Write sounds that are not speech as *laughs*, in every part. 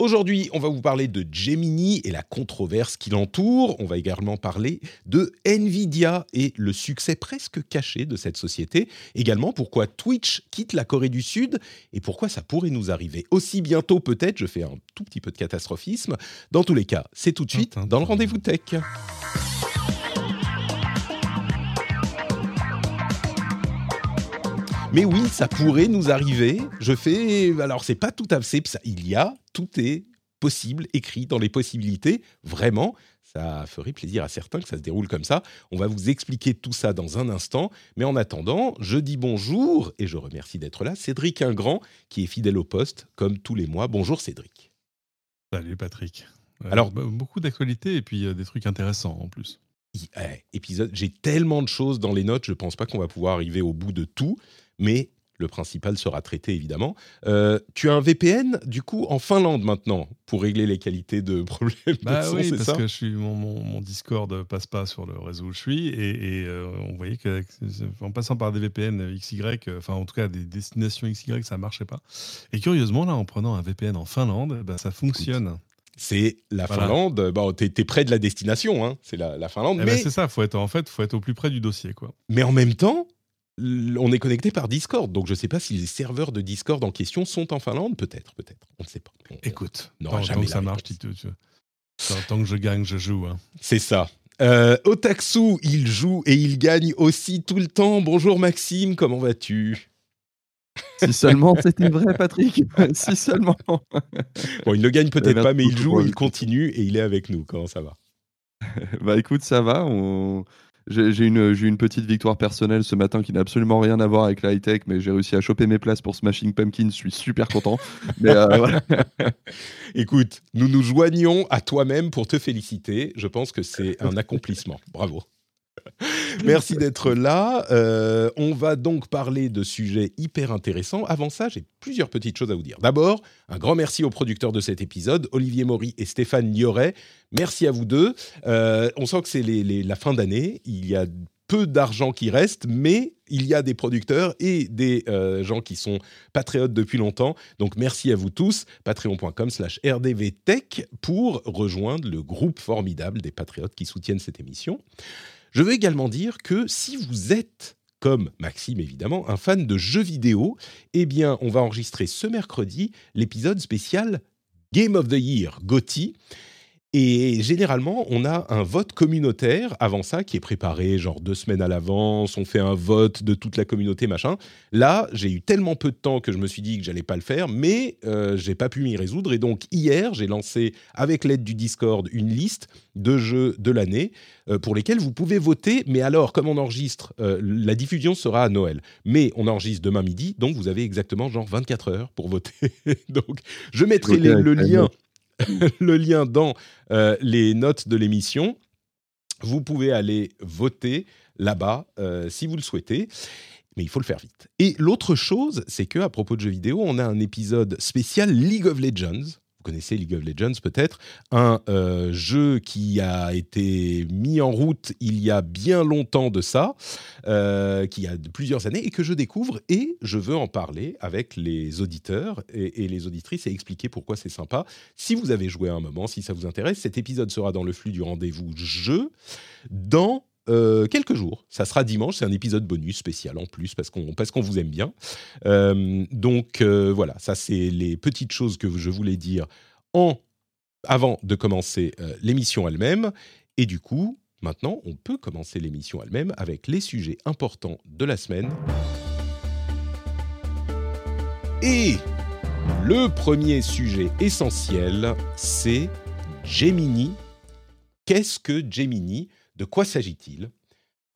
Aujourd'hui, on va vous parler de Gemini et la controverse qui l'entoure. On va également parler de Nvidia et le succès presque caché de cette société. Également, pourquoi Twitch quitte la Corée du Sud et pourquoi ça pourrait nous arriver aussi bientôt peut-être. Je fais un tout petit peu de catastrophisme. Dans tous les cas, c'est tout de suite dans le rendez-vous tech. Mais oui, ça pourrait nous arriver. Je fais. Alors, c'est pas tout à fait. Il y a, tout est possible, écrit dans les possibilités. Vraiment, ça ferait plaisir à certains que ça se déroule comme ça. On va vous expliquer tout ça dans un instant. Mais en attendant, je dis bonjour et je remercie d'être là. Cédric Ingrand, qui est fidèle au poste, comme tous les mois. Bonjour Cédric. Salut Patrick. Euh, Alors- bah, beaucoup d'actualités et puis euh, des trucs intéressants en plus. Eh, épisode, j'ai tellement de choses dans les notes, je pense pas qu'on va pouvoir arriver au bout de tout, mais le principal sera traité évidemment. Euh, tu as un VPN du coup en Finlande maintenant pour régler les qualités de *laughs* problèmes de Bah son, oui, c'est parce ça que je suis, mon, mon, mon Discord passe pas sur le réseau où je suis et, et, euh, on voyait qu'en passant par des VPN XY, euh, enfin en tout cas des destinations XY, ça marchait pas. Et curieusement là, en prenant un VPN en Finlande, bah, ça fonctionne. C'est la Voilà. Finlande. Bon, t'es, t'es près de la destination, hein, c'est la, la Finlande, Eh ben, mais, c'est ça, faut être en fait, faut être au plus près du dossier quoi. mais en même temps, on est connecté par Discord, donc je sais pas si les serveurs de Discord en question sont en Finlande, peut-être, peut-être, on ne sait pas. On- Écoute, tant, jamais que ça marche, tu, tu- tant, que je gagne, je joue. hein. C'est ça. Euh, Otaksu, il joue et il gagne aussi tout le temps. Bonjour Maxime, comment vas-tu? Si seulement c'était vrai, Patrick. *laughs* si seulement. Bon, il ne gagne peut-être merci pas, mais il joue, il continue et il est avec nous. Comment ça va? Bah écoute, ça va. on- J'ai une, eu une petite victoire personnelle ce matin qui n'a absolument rien à voir avec la high-tech, mais j'ai réussi à choper mes places pour Smashing Pumpkins. Je suis super content. *laughs* mais euh, voilà. *laughs* Écoute, nous nous joignons à toi-même pour te féliciter. Je pense que c'est un accomplissement. Bravo. *laughs* Merci d'être là. Euh, on va donc parler de sujets hyper intéressants. Avant ça, j'ai plusieurs petites choses à vous dire. D'abord, un grand merci aux producteurs de cet épisode, Olivier Maury et Stéphane Lioret. Merci à vous deux. Euh, on sent que c'est la fin d'année. Il y a peu d'argent qui reste, mais il y a des producteurs et des euh, gens qui sont patriotes depuis longtemps. Donc merci à vous tous, patreon.com slash rdvtech pour rejoindre le groupe formidable des patriotes qui soutiennent cette émission. Je veux également dire que si vous êtes, comme Maxime évidemment, un fan de jeux vidéo, eh bien on va enregistrer ce mercredi l'épisode spécial Game of the Year, GOTY. Et généralement, on a un vote communautaire avant ça qui est préparé genre deux semaines à l'avance. On fait un vote de toute la communauté, machin. Là, j'ai eu tellement peu de temps que je me suis dit que j'allais pas le faire, mais euh, j'ai pas pu m'y résoudre. Et donc hier, j'ai lancé avec l'aide du Discord une liste de jeux de l'année euh, pour lesquels vous pouvez voter. Mais alors, comme on enregistre, euh, la diffusion sera à Noël, mais on enregistre demain midi, donc vous avez exactement genre 24 heures pour voter. *laughs* donc, je mettrai les- le lien. *laughs* le lien dans euh, les notes de l'émission. Vous pouvez aller voter là-bas euh, si vous le souhaitez. Mais il faut le faire vite. Et l'autre chose, c'est que à propos de jeux vidéo, on a un épisode spécial League of Legends. Connaissez League of Legends peut-être, un euh, jeu qui a été mis en route il y a bien longtemps de ça, euh, qui a plusieurs années et que je découvre et je veux en parler avec les auditeurs et, et les auditrices et expliquer pourquoi c'est sympa. Si vous avez joué à un moment, si ça vous intéresse, cet épisode sera dans le flux du rendez-vous jeu dans euh, quelques jours. Ça sera dimanche, c'est un épisode bonus spécial en plus parce qu'on vous aime bien. Euh, donc euh, voilà, ça c'est les petites choses que je voulais dire en avant de commencer l'émission elle-même. Et du coup, maintenant, on peut commencer l'émission elle-même avec les sujets importants de la semaine. Et le premier sujet essentiel, c'est Gemini. Qu'est-ce que Gemini? De quoi s'agit-il?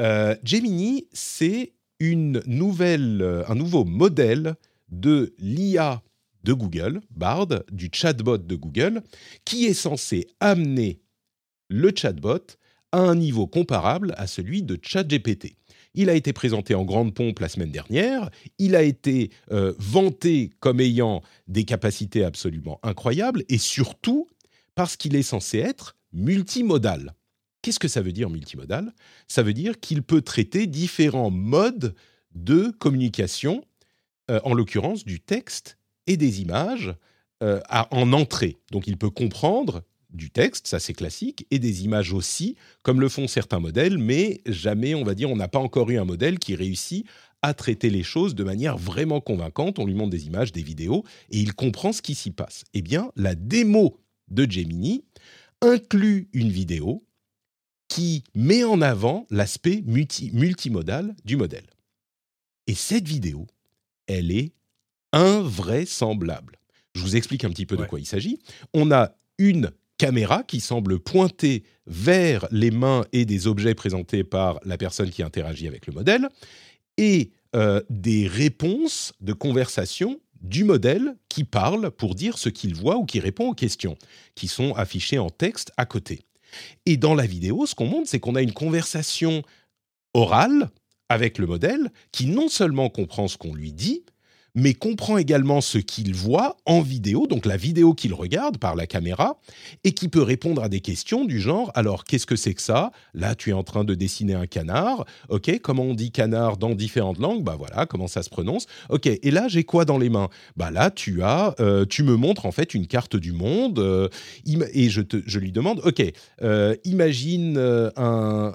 Euh, Gemini, c'est euh, un nouveau modèle de l'IA de Google, Bard, du chatbot de Google, qui est censé amener le chatbot à un niveau comparable à celui de ChatGPT. Il a été présenté en grande pompe la semaine dernière. Il a été euh, vanté comme ayant des capacités absolument incroyables et surtout parce qu'il est censé être multimodal. Qu'est-ce que ça veut dire multimodal? Ça veut dire qu'il peut traiter différents modes de communication, euh, en l'occurrence du texte et des images, euh, en entrée. Donc il peut comprendre du texte, ça c'est classique, et des images aussi, comme le font certains modèles, mais jamais, on va dire, on n'a pas encore eu un modèle qui réussit à traiter les choses de manière vraiment convaincante. On lui montre des images, des vidéos, et il comprend ce qui s'y passe. Eh bien, la démo de Gemini inclut une vidéo qui met en avant l'aspect multimodal du modèle. Et cette vidéo, elle est invraisemblable. Je vous explique un petit peu de quoi il s'agit. On a une caméra qui semble pointer vers les mains et des objets présentés par la personne qui interagit avec le modèle, et euh, des réponses de conversation du modèle qui parle pour dire ce qu'il voit ou qui répond aux questions, qui sont affichées en texte à côté. Et dans la vidéo, ce qu'on montre, c'est qu'on a une conversation orale avec le modèle qui non seulement comprend ce qu'on lui dit, mais comprend également ce qu'il voit en vidéo, donc la vidéo qu'il regarde par la caméra, et qui peut répondre à des questions du genre alors qu'est-ce que c'est que ça? Là, tu es en train de dessiner un canard. Ok, comment on dit canard dans différentes langues? Bah voilà, comment ça se prononce? Ok, et là j'ai quoi dans les mains? Bah là, tu as, euh, tu me montres en fait une carte du monde, euh, et je lui demande, ok, euh, imagine un,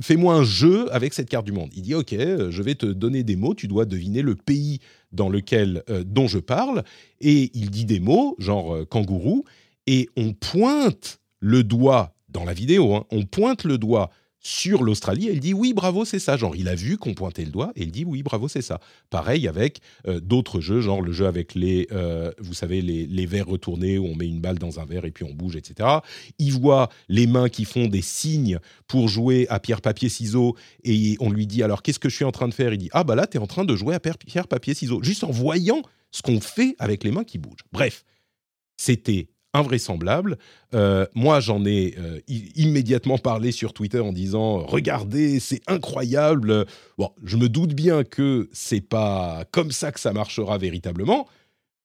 fais-moi un jeu avec cette carte du monde. Il dit ok, je vais te donner des mots, tu dois deviner le pays dans lequel, euh, dont je parle, et il dit des mots, genre euh, kangourou, et on pointe le doigt dans la vidéo, hein, on pointe le doigt sur l'Australie, elle dit oui, bravo, c'est ça. Genre, il a vu qu'on pointait le doigt et il dit oui, bravo, c'est ça. Pareil avec euh, d'autres jeux, genre le jeu avec les, euh, vous savez, les, les, verres retournés où on met une balle dans un verre et puis on bouge, etc. Il voit les mains qui font des signes pour jouer à pierre, papier, ciseaux et on lui dit alors qu'est-ce que je suis en train de faire? Il dit ah bah là, tu es en train de jouer à pierre, papier, ciseaux. Juste en voyant ce qu'on fait avec les mains qui bougent. Bref, c'était invraisemblable. Euh, moi, j'en ai euh, immédiatement parlé sur Twitter en disant regardez, c'est incroyable. Bon, je me doute bien que c'est pas comme ça que ça marchera véritablement.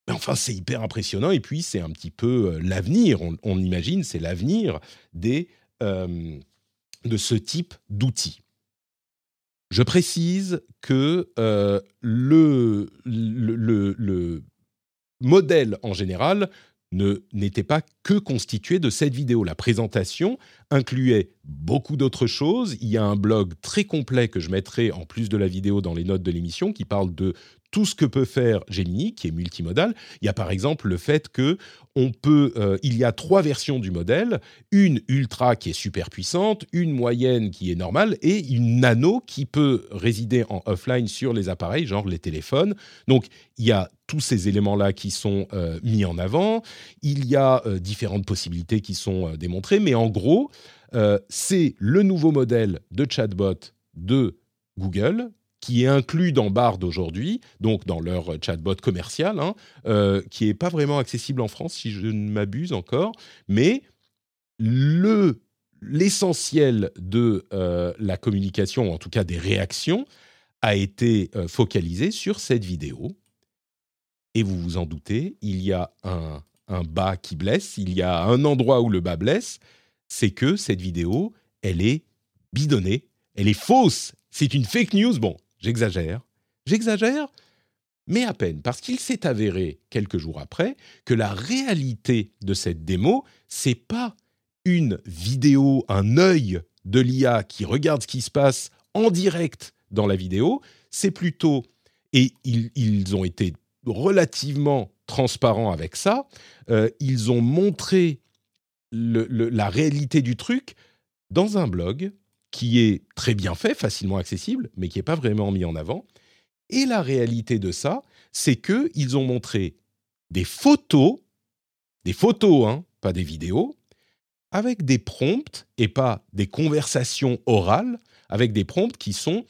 Mais enfin, c'est hyper impressionnant et puis c'est un petit peu euh, l'avenir. On, imagine, c'est l'avenir des de ce type d'outils. Je précise que le, le, le modèle en général n'était pas que constitué de cette vidéo. La présentation incluait beaucoup d'autres choses. Il y a un blog très complet que je mettrai en plus de la vidéo dans les notes de l'émission qui parle de tout ce que peut faire Gemini, qui est multimodal. Il y a par exemple le fait que on peut, euh, il y a trois versions du modèle, une ultra qui est super puissante, une moyenne qui est normale et une nano qui peut résider en offline sur les appareils, genre les téléphones. Donc il y a tous ces éléments-là qui sont euh, mis en avant. Il y a euh, différentes possibilités qui sont démontrées, mais en gros, c'est le nouveau modèle de chatbot de Google qui est inclus dans Bard aujourd'hui, donc dans leur chatbot commercial, hein, euh, qui n'est pas vraiment accessible en France, si je ne m'abuse encore, mais le l'essentiel de euh, la communication, en tout cas des réactions, a été euh, focalisé sur cette vidéo. Et vous vous en doutez, il y a un, un bas qui blesse, il y a un endroit où le bas blesse, c'est que cette vidéo, elle est bidonnée, elle est fausse, c'est une fake news. Bon, J'exagère. J'exagère, mais à peine, parce qu'il s'est avéré quelques jours après que la réalité de cette démo, c'est pas une vidéo, un œil de l'IA qui regarde ce qui se passe en direct dans la vidéo, c'est plutôt, et ils, ont été relativement transparents avec ça, euh, ils ont montré la réalité du truc dans un blog qui est très bien fait, facilement accessible, mais qui n'est pas vraiment mis en avant. Et la réalité de ça, c'est qu'ils ont montré des photos, des photos, hein, pas des vidéos, avec des prompts et pas des conversations orales, avec des prompts qui sont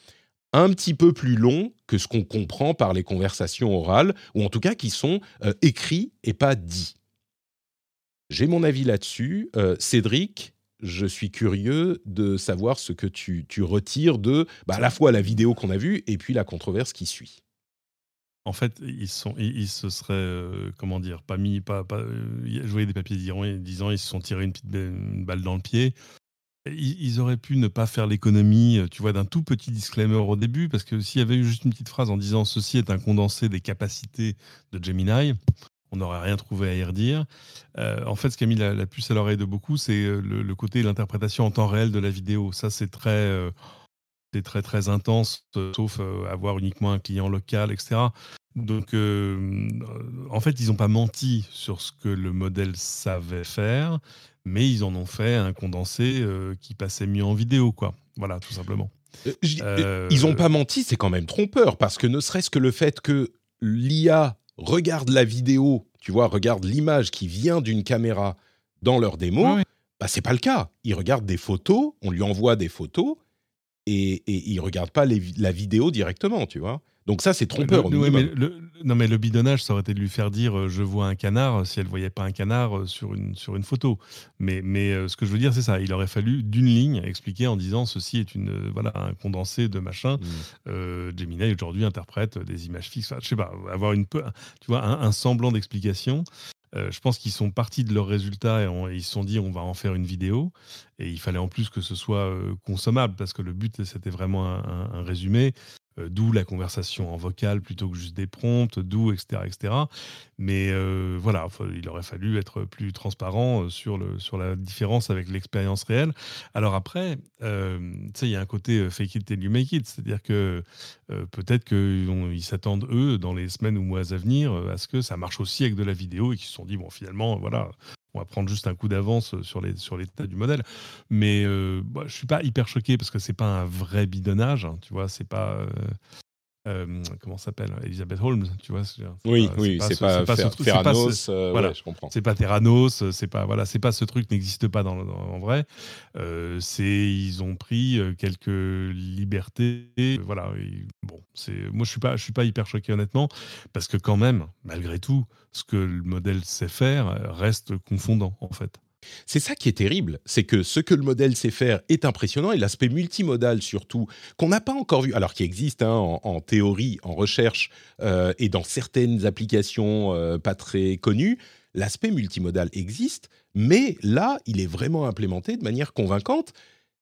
un petit peu plus longs que ce qu'on comprend par les conversations orales, ou en tout cas qui sont euh, écrits et pas dits. J'ai mon avis là-dessus. Euh, Cédric, je suis curieux de savoir ce que tu, retires de bah, à la fois la vidéo qu'on a vue et puis la controverse qui suit. En fait, ils, sont, ils, se seraient, euh, comment dire, pas mis, pas, pas joué des papiers disant, ils se sont tirés une petite balle dans le pied. Ils, auraient pu ne pas faire l'économie, euh, tu vois, d'un tout petit disclaimer au début, parce que s'il y avait eu juste une petite phrase en disant ceci est un condensé des capacités de Gemini, on n'aurait rien trouvé à y redire. Euh, en fait, ce qui a mis la, puce à l'oreille de beaucoup, c'est euh, le, côté de l'interprétation en temps réel de la vidéo. Ça, c'est très, c'est très très intense, sauf avoir uniquement un client local, etc. Donc, en fait, ils n'ont pas menti sur ce que le modèle savait faire mais ils en ont fait un condensé euh, qui passait mieux en vidéo, quoi. Voilà, tout simplement. Euh, euh, ils n'ont pas menti, c'est quand même trompeur, parce que ne serait-ce que le fait que l'IA regarde la vidéo, tu vois, regarde l'image qui vient d'une caméra dans leur démo, bah, c'est pas le cas. Ils regardent des photos, on lui envoie des photos, et, et ils regardent pas la vidéo directement, tu vois. Donc ça, c'est trompeur. mais non, mais le bidonnage, ça aurait été de lui faire dire euh, je vois un canard euh, si elle voyait pas un canard euh, sur une, sur une photo. Mais, mais ce que je veux dire, c'est ça. Il aurait fallu d'une ligne expliquer en disant ceci est une voilà un condensé de machin. Mmh. Gemini aujourd'hui interprète des images fixes. Je je sais pas, avoir une tu vois un, semblant d'explication. je pense qu'ils sont partis de leurs résultats et, ils se sont dit on va en faire une vidéo. Et il fallait en plus que ce soit consommable parce que le but c'était vraiment un résumé. Euh, d'où la conversation en vocal plutôt que juste des prompts, d'où etc., etc. Mais euh, voilà, il aurait fallu être plus transparent euh, sur, le, sur la différence avec l'expérience réelle. Alors après, sais, il y a un côté fake it and you make it, c'est-à-dire que peut-être qu'ils s'attendent, eux, dans les semaines ou mois à venir, à ce que ça marche aussi avec de la vidéo et qu'ils se sont dit, bon, finalement, voilà, on va prendre juste un coup d'avance sur les sur l'état du modèle. Mais euh, bah, je suis pas hyper choqué parce que c'est pas un vrai bidonnage, hein, tu vois, c'est pas euh, euh, comment s'appelle Elizabeth Holmes, tu vois Oui, oui, c'est pas, pas, Theranos, voilà, je comprends. C'est pas Theranos, c'est pas voilà, c'est pas ce truc n'existe pas dans, en vrai. c'est ils ont pris quelques libertés, voilà. bon, c'est moi je suis pas je suis pas hyper choqué honnêtement parce que quand même, malgré tout, ce que le modèle sait faire reste confondant en fait. C'est ça qui est terrible, c'est que ce que le modèle sait faire est impressionnant et l'aspect multimodal surtout, qu'on n'a pas encore vu, alors qui existe hein, en, théorie, en recherche euh, et dans certaines applications euh, pas très connues, l'aspect multimodal existe, mais là, il est vraiment implémenté de manière convaincante.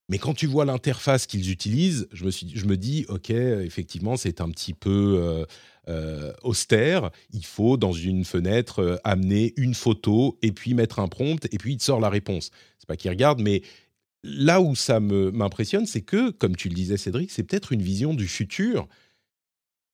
Mais quand tu vois l'interface qu'ils utilisent, je me, dis, OK, effectivement, c'est un petit peu euh, euh, austère. Il faut, dans une fenêtre, euh, amener une photo et puis mettre un prompt et puis il te sort la réponse. C'est pas qu'il regarde, mais là où ça m'impressionne, c'est que, comme tu le disais, Cédric, c'est peut-être une vision du futur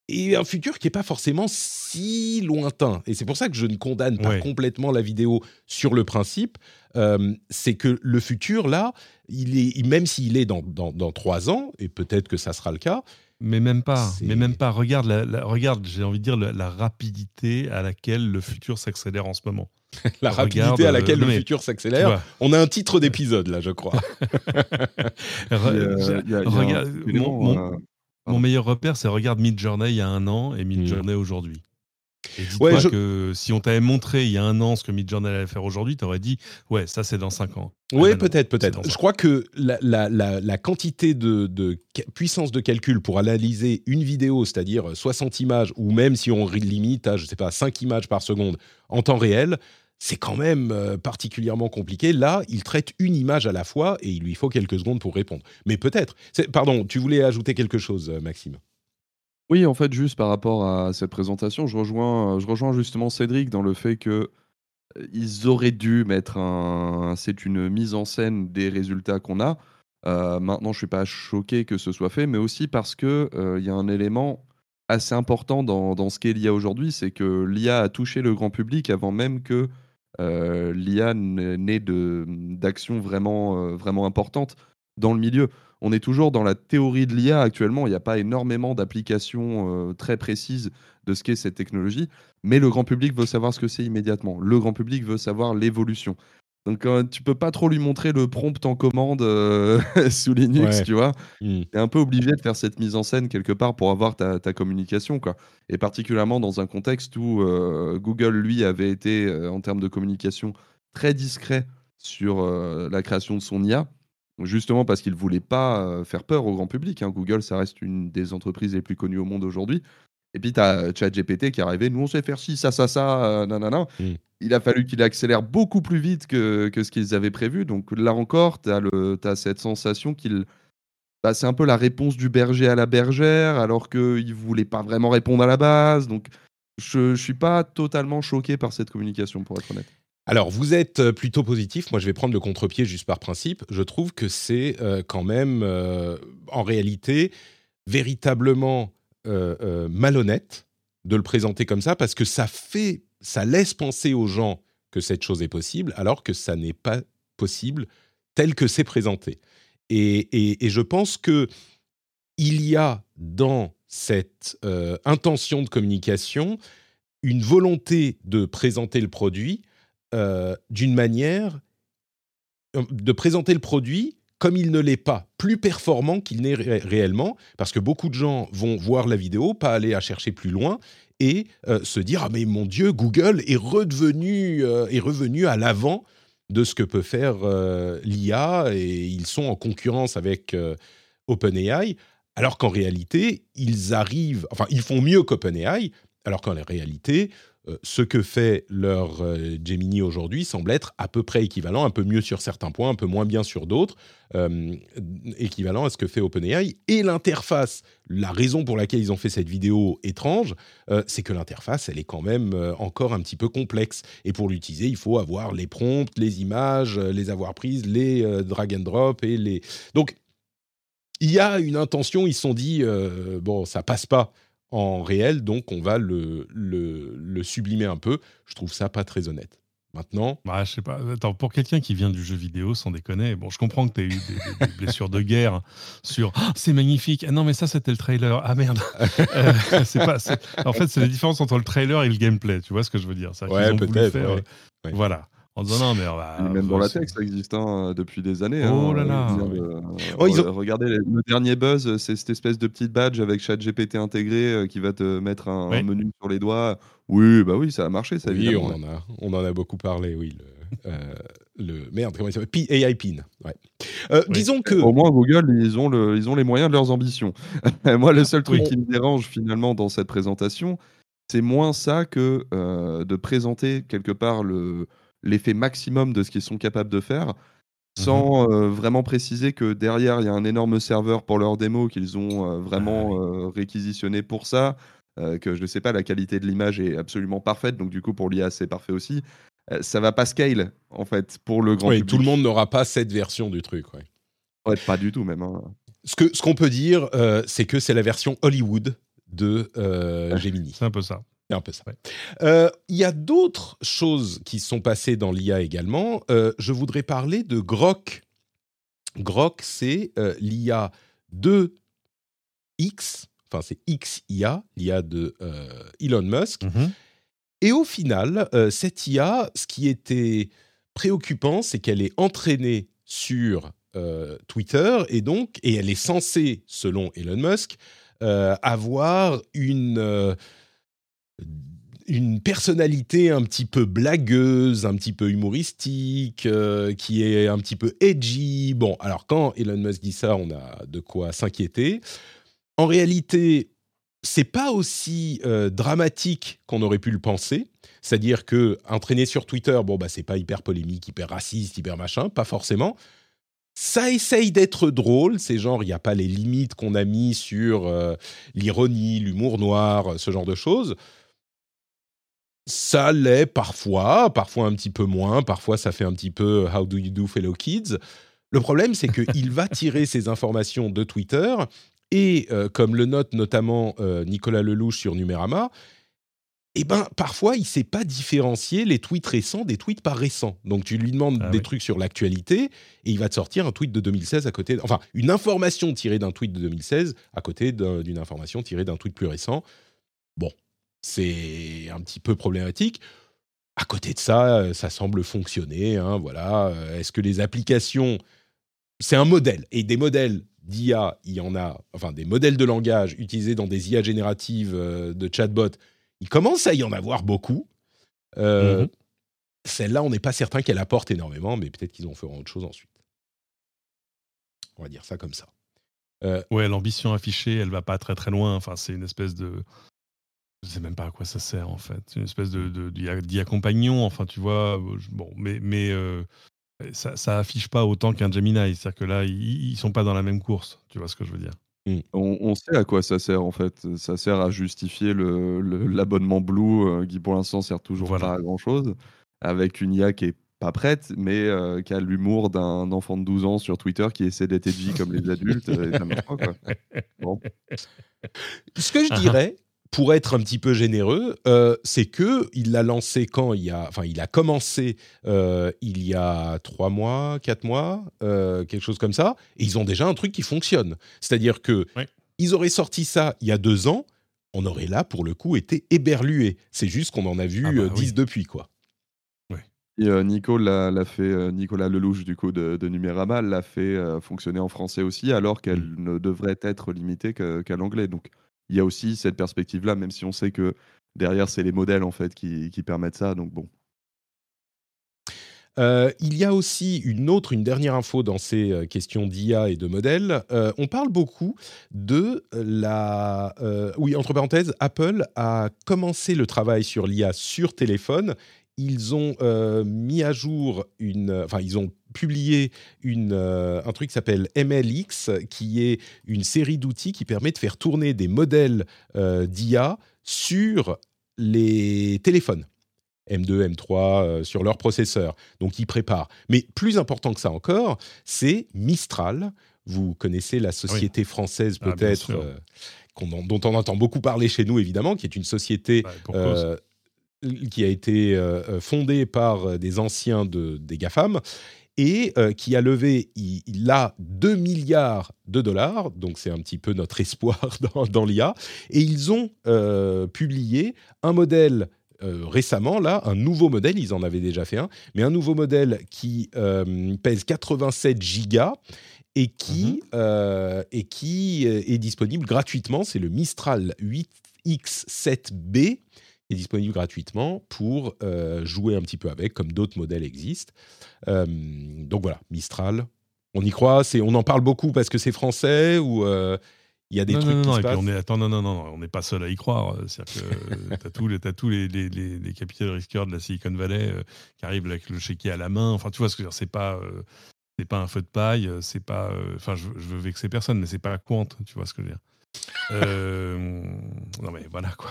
et un futur qui n'est pas forcément si lointain. Et c'est pour ça que je ne condamne pas complètement la vidéo sur le principe. Euh, c'est que le futur, là, il est, même s'il est dans, dans, trois ans, et peut-être que ça sera le cas. Mais même pas, mais même pas. Regarde, la, regarde j'ai envie de dire, la, rapidité à laquelle le futur s'accélère en ce moment. *laughs* la rapidité à laquelle le futur s'accélère. On a un titre d'épisode, là, je crois. *laughs* regarde, mon meilleur repère, c'est regarde Midjourney il y a un an et Midjourney mmh. aujourd'hui. Et dis-toi que si on t'avait montré il y a un an ce que Midjourney allait faire aujourd'hui, tu aurais dit ouais, ça c'est dans 5 ans. Oui, peut-être, peut-être. Je crois que la, quantité de, puissance de calcul pour analyser une vidéo, c'est-à-dire 60 images, ou même si on limite à, je sais pas, 5 images par seconde en temps réel, c'est quand même euh, particulièrement compliqué. Là, il traite une image à la fois et il lui faut quelques secondes pour répondre. Mais peut-être. Pardon, tu voulais ajouter quelque chose, euh, Maxime? Oui, en fait, juste par rapport à cette présentation, je rejoins, je rejoins justement Cédric dans le fait que euh, ils auraient dû mettre un. C'est une mise en scène des résultats qu'on a. maintenant, je suis pas choqué que ce soit fait, mais aussi parce que il y a un élément assez important dans, dans ce qu'est l'IA aujourd'hui, c'est que l'IA a touché le grand public avant même que euh, l'IA naît d'actions vraiment, euh, vraiment dans le milieu. On est toujours dans la théorie de l'IA actuellement. Il n'y a pas énormément d'applications euh, très précises de ce qu'est cette technologie, mais le grand public veut savoir ce que c'est immédiatement. Le grand public veut savoir l'évolution. Donc euh, tu peux pas trop lui montrer le prompt en commande euh, *laughs* sous Linux, tu vois. Hmm. Tu es un peu obligé de faire cette mise en scène quelque part pour avoir ta, ta communication, quoi. Et particulièrement dans un contexte où euh, Google, lui, avait été, en termes de communication, très discret sur la création de son IA. Justement parce qu'il voulait pas euh, faire peur au grand public. hein. Google, ça reste une des entreprises les plus connues au monde aujourd'hui. Et puis, tu as ChatGPT qui est arrivé. Nous, on sait faire ci, ça, ça, ça, euh, nanana. Mm. Il a fallu qu'il accélère beaucoup plus vite que, que ce qu'ils avaient prévu. Donc, là encore, tu as, cette sensation qu'il. bah, c'est un peu la réponse du berger à la bergère, alors qu'il ne voulait pas vraiment répondre à la base. Donc, je ne suis pas totalement choqué par cette communication, pour être honnête. Alors, vous êtes euh, plutôt positif. Moi, je vais prendre le contre-pied juste par principe. Je trouve que c'est euh, quand même, euh, en réalité, véritablement malhonnête de le présenter comme ça parce que ça fait, ça laisse penser aux gens que cette chose est possible, alors que ça n'est pas possible tel que c'est présenté. Et, et- et je pense que il y a dans cette intention de communication une volonté de présenter le produit euh, d'une manière euh, de présenter le produit comme il ne l'est pas, plus performant qu'il n'est ré- réellement, parce que beaucoup de gens vont voir la vidéo, pas aller à chercher plus loin, et euh, se dire ah mais mon Dieu, Google est redevenu est revenu à l'avant de ce que peut faire l'IA et ils sont en concurrence avec OpenAI, alors qu'en réalité ils arrivent, enfin ils font mieux qu'OpenAI, alors qu'en réalité ce que fait leur euh, Gemini aujourd'hui semble être à peu près équivalent, un peu mieux sur certains points, un peu moins bien sur d'autres, euh, équivalent à ce que fait OpenAI. Et l'interface, la raison pour laquelle ils ont fait cette vidéo étrange, euh, c'est que l'interface, elle est quand même euh, encore un petit peu complexe. Et pour l'utiliser, il faut avoir les prompts, les images, euh, les avoir prises, les euh, drag and drop et les... Donc, il y a une intention, ils se sont dit, euh, bon, ça passe pas en réel, donc on va le, le, le sublimer un peu. Je trouve ça pas très honnête. Maintenant, Bah, je sais pas. Attends, pour quelqu'un qui vient du jeu vidéo, sans déconner, bon, je comprends que tu as eu des, blessures de guerre sur Ah, c'est magnifique. Ah non, mais ça, c'était le trailer. Ah merde. *laughs* Euh, pas, En fait, c'est la différence entre le trailer et le gameplay. Tu vois ce que je veux dire? Ouais, peut-être, ouais. euh, Ouais. Voilà. En disant non, mais. on va- Et même dans la tech, ça existe hein, depuis des années. Oh hein. là là, dire, euh, Oh, ils ont- Regardez, le dernier buzz, c'est cette espèce de petite badge avec ChatGPT intégré euh, qui va te mettre un, menu sur les doigts. Oui, bah oui, ça a marché, ça oui, on en, a, on en a beaucoup parlé, oui. Le, euh, le, merde, comment il s'appelle? AI PIN. Ouais. Euh, Oui. Disons que... Au moins, Google, ils ont, le, ils ont les moyens de leurs ambitions. *laughs* Moi, le seul truc qui me dérange finalement dans cette présentation, c'est moins ça que euh, de présenter quelque part le- l'effet maximum de ce qu'ils sont capables de faire, sans euh, vraiment préciser que derrière, il y a un énorme serveur pour leur démo qu'ils ont euh, vraiment euh, réquisitionné pour ça, euh, que je ne sais pas, la qualité de l'image est absolument parfaite, donc du coup, pour l'IA, c'est parfait aussi. Euh, ça va pas scale, en fait, pour le grand Oui, public. tout le monde n'aura pas cette version du truc. ouais. Ouais, pas du tout, même. hein. Ce que ce qu'on peut dire, euh, c'est que c'est la version Hollywood de euh, Gemini. C'est un peu ça. C'est un peu ça. Ouais. Euh, Il y a d'autres choses qui sont passées dans l'IA également. Euh, je voudrais parler de Grok. Grok, c'est euh, l'IA de X, enfin c'est XIA, l'IA de Elon Musk. Et au final, cette IA, ce qui était préoccupant, c'est qu'elle est entraînée sur Twitter et donc, et elle est censée, selon Elon Musk, avoir une une personnalité un petit peu blagueuse, un petit peu humoristique, euh, qui est un petit peu edgy. Bon, alors quand Elon Musk dit ça, on a de quoi s'inquiéter. En réalité, c'est pas aussi euh, dramatique qu'on aurait pu le penser. C'est-à-dire que entraîné sur Twitter, bon bah c'est pas hyper polémique, hyper raciste, hyper machin, pas forcément. Ça essaye d'être drôle, c'est genre il n'y a pas les limites qu'on a mis sur euh, l'ironie, l'humour noir, ce genre de choses. Ça l'est parfois, parfois un petit peu moins, parfois ça fait un petit peu How do you do fellow kids. Le problème c'est qu'il va tirer ces informations de Twitter et euh, comme le note notamment euh, Nicolas Lelouch sur Numérama, eh ben, parfois, il ne sait pas différencier les tweets récents des tweets pas récents. Donc, tu lui demandes Ah des oui. trucs sur l'actualité et il va te sortir un tweet de 2016 à côté. Enfin, une information tirée d'un tweet de 2016 à côté d'un- d'une information tirée d'un tweet plus récent. Bon, c'est un petit peu problématique. à côté de ça, ça semble fonctionner. Hein, voilà. Est-ce que les applications, c'est un modèle et des modèles d'IA, il y en a, enfin des modèles de langage utilisés dans des IA génératives de chatbot, il commence à y en avoir beaucoup. Mmh celle-là, on n'est pas certain qu'elle apporte énormément, mais peut-être qu'ils en feront autre chose ensuite. On va dire ça comme ça. Euh, ouais, l'ambition affichée, elle va pas très très loin. Enfin, c'est une espèce de. Je sais même pas à quoi ça sert en fait. C'est une espèce de d'y accompagnant. Enfin, tu vois. Euh, bon, mais mais euh, ça, ça affiche pas autant qu'un Gemini. C'est-à-dire que là, ils, ils sont pas dans la même course. Tu vois ce que je veux dire mmh. On, sait à quoi ça sert en fait. Ça sert à justifier l'abonnement le, Blue qui pour l'instant sert toujours pas à grand chose, avec une IA qui est pas prête, mais euh, qui a l'humour d'un enfant de 12 ans sur Twitter qui essaie d'être edgy comme les adultes. Euh, *laughs* Ce que je dirais, pour être un petit peu généreux, euh, c'est que il l'a lancé quand il y a, enfin, il a commencé il y a trois mois, quatre mois, quelque chose comme ça, et ils ont déjà un truc qui fonctionne. C'est-à-dire que ils auraient sorti ça il y a deux ans, on aurait là pour le coup été éberlué. C'est juste qu'on en a vu ah 10 bah depuis quoi. Euh, Nico l'a fait, euh, Nicolas Lelouch du coup de, de Numérama l'a fait euh, fonctionner en français aussi, alors qu'elle mmh. ne devrait être limitée qu'à l'anglais. Donc il y a aussi cette perspective-là, même si on sait que derrière c'est les modèles en fait qui, permettent ça. Donc bon. il y a aussi une autre, une dernière info dans ces questions d'IA et de modèles. on parle beaucoup de la... oui, entre parenthèses, Apple a commencé le travail sur l'IA sur téléphone ils ont euh, mis à jour une, enfin ils ont publié une, euh, un truc qui s'appelle MLX, qui est une série d'outils qui permet de faire tourner des modèles euh, d'IA sur les téléphones. M2, M3 sur leur processeur. Donc ils préparent. Mais plus important que ça encore, c'est Mistral. Vous connaissez la société française ah, peut-être dont on entend beaucoup parler chez nous évidemment, qui est une société qui a été euh, euh, fondé par euh, des anciens de, des GAFAM et qui a levé, il, a 2 milliards de dollars, donc c'est un petit peu notre *laughs* espoir dans, l'IA, et ils ont publié un modèle récemment, là, un nouveau modèle, ils en avaient déjà fait un, mais un nouveau modèle qui pèse 87 gigas et qui, mmh et qui est disponible gratuitement, c'est le Mistral 8X7B est disponible gratuitement pour euh, jouer un petit peu avec, comme d'autres modèles existent. Euh, donc voilà, Mistral. On y croit, c'est, on en parle beaucoup parce que c'est français ou euh, il y a des trucs non, qui non, se passent. On est, attends, non, non, non, on n'est pas seul à y croire. C'est-à-dire que tu as tous, les, tous les, les, les, capitaux risqueurs de la Silicon Valley qui arrivent avec le chéquier à la main. Enfin, tu vois ce que je veux dire, c'est pas. c'est pas un feu de paille, c'est pas. Enfin, je, je, veux vexer personne, mais c'est pas la Quant, tu vois ce que je veux dire. non, mais voilà quoi.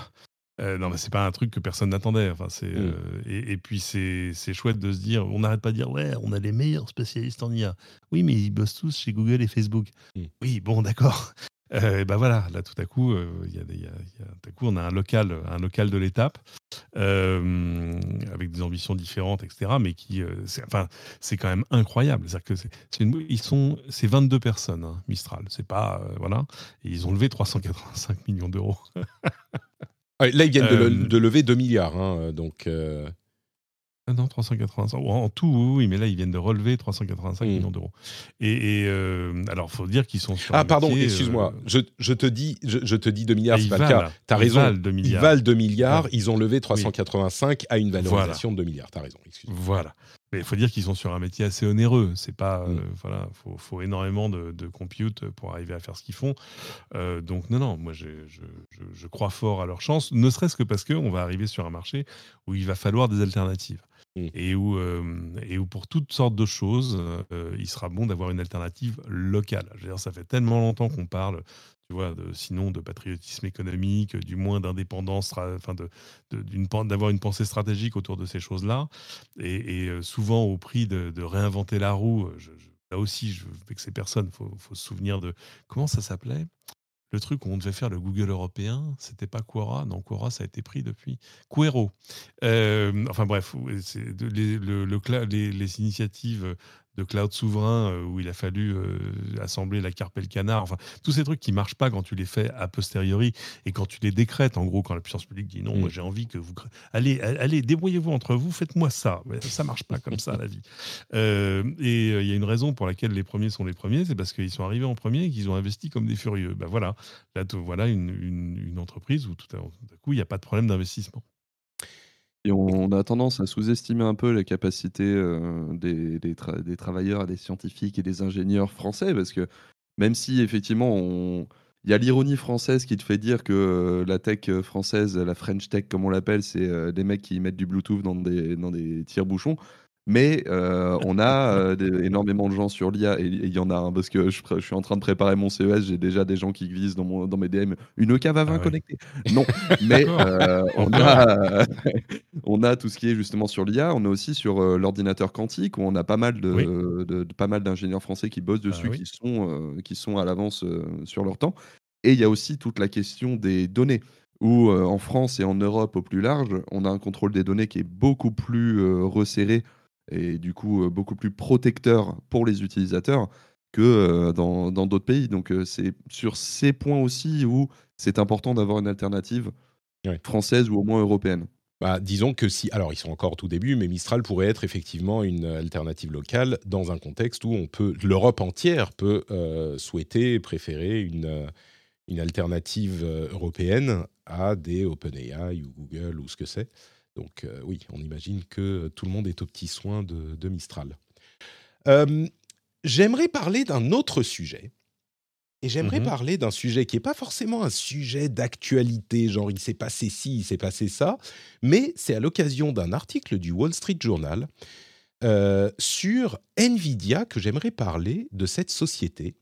Euh, non, mais c'est pas un truc que personne n'attendait. Enfin, c'est, mmh. euh, et, puis c'est, chouette de se dire, on n'arrête pas de dire, ouais, on a les meilleurs spécialistes en IA. Oui, mais ils bossent tous chez Google et Facebook. Mmh. Oui, bon, d'accord. *laughs* Euh, ben voilà, là tout à coup, il y a, tout à coup, on a un local, un local de l'étape avec des ambitions différentes, etc. Mais qui, c'est, enfin, c'est quand même incroyable. C'est-à-dire que c'est, ils sont, c'est 22 personnes, hein, Mistral. C'est pas, voilà, et ils ont levé 385 millions d'euros. *laughs* là, ils viennent de, euh, lever 2 milliards. Hein, donc, euh. ah non, 385. En tout, oui, mais là, ils viennent de relever 385 mmh. millions d'euros. Et, euh, alors, il faut dire qu'ils sont sur. Ah, pardon, excuse-moi. Je, te dis, je, te dis 2 milliards, c'est pas le cas. Tu as raison. Valent 2 milliards. Ils valent 2 milliards. Ils ont levé 385 à une valorisation de 2 milliards. Tu as raison. Voilà. Mais il faut dire qu'ils sont sur un métier assez onéreux. C'est pas, mm. euh, voilà, faut, faut, énormément de, de, compute pour arriver à faire ce qu'ils font. Euh, donc non, non, moi je, je, je, crois fort à leur chance, ne serait-ce que parce qu'on va arriver sur un marché où il va falloir des alternatives. Mm. Et, où, euh, et où pour toutes sortes de choses, il sera bon d'avoir une alternative locale. Je veux dire, ça fait tellement longtemps qu'on parle tu vois, sinon de patriotisme économique, du moins d'indépendance, enfin d'avoir une pensée stratégique autour de ces choses-là, et, euh, souvent au prix de, réinventer la roue. Euh, là aussi, je que ces personnes, faut, faut se souvenir de comment ça s'appelait? Le truc où on devait faire le Google européen, c'était pas Quora, non Quora ça a été pris depuis Quero. Euh, enfin bref, les, initiatives de cloud souverain euh, où il a fallu euh, assembler la carpe et le canard. Enfin, tous ces trucs qui marchent pas quand tu les fais a posteriori et quand tu les décrètes, en gros, quand la puissance publique dit non, Mm. moi j'ai envie que vous. Allez, allez, débrouillez-vous entre vous, faites-moi ça. Mais ça marche pas comme ça, *laughs* la vie. Euh, et il y a une raison pour laquelle les premiers sont les premiers, c'est parce qu'ils sont arrivés en premier et qu'ils ont investi comme des furieux. Ben voilà, là, voilà une, une- une entreprise où tout à, tout à coup, il n'y a pas de problème d'investissement. Et on a tendance à sous-estimer un peu les capacités euh, des, des tra- des travailleurs, des scientifiques et des ingénieurs français, parce que même si effectivement on... il y a l'ironie française qui te fait dire que euh, la tech euh, française, la French tech comme on l'appelle, c'est des mecs qui mettent du Bluetooth dans des, dans des tire-bouchons. Mais euh, on a euh, des- énormément de gens sur l'IA et il y en a un parce que je, suis en train de préparer mon CES, j'ai déjà des gens qui visent dans, mon, dans mes DM une cave à vin Ah ouais. connectée. Non, mais euh, on, a, *laughs* on a tout ce qui est justement sur l'IA, on a aussi sur l'ordinateur quantique où on a pas mal de, Oui. de- de- pas mal d'ingénieurs français qui bossent dessus, oui. qui sont qui sont à l'avance sur leur temps. Et il y a aussi toute la question des données où en France et en Europe au plus large, on a un contrôle des données qui est beaucoup plus resserré et du coup euh, beaucoup plus protecteur pour les utilisateurs que euh, dans d'autres pays. Donc euh, c'est sur ces points aussi où c'est important d'avoir une alternative Ouais. française ou au moins européenne. Bah, disons que si, alors ils sont encore au tout début, mais Mistral pourrait être effectivement une alternative locale dans un contexte où on peut, l'Europe entière peut euh, souhaiter, préférer une, une alternative européenne à des OpenAI ou Google ou ce que c'est. Donc euh, oui, on imagine que tout le monde est aux petits soins de, de Mistral. Euh, j'aimerais parler d'un autre sujet. Et j'aimerais Mhm. parler d'un sujet qui n'est pas forcément un sujet d'actualité, genre il s'est passé ci, il s'est passé ça, mais c'est à l'occasion d'un article du Wall Street Journal euh, sur Nvidia que j'aimerais parler de cette société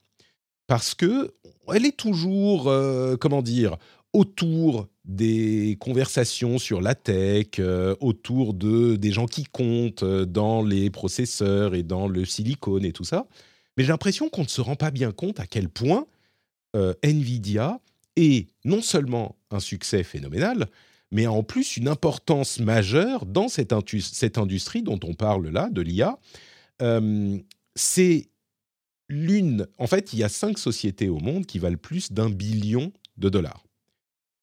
parce que elle est toujours, euh, comment dire, autour des conversations sur la tech, euh, autour de des gens qui comptent euh, dans les processeurs et dans le silicone et tout ça. Mais j'ai l'impression qu'on ne se rend pas bien compte à quel point euh, Nvidia est non seulement un succès phénoménal, mais en plus une importance majeure dans cette, industrie dont on parle là, de l'IA. C'est l'une. En fait, il y a cinq sociétés au monde qui valent plus d'un billion de dollars.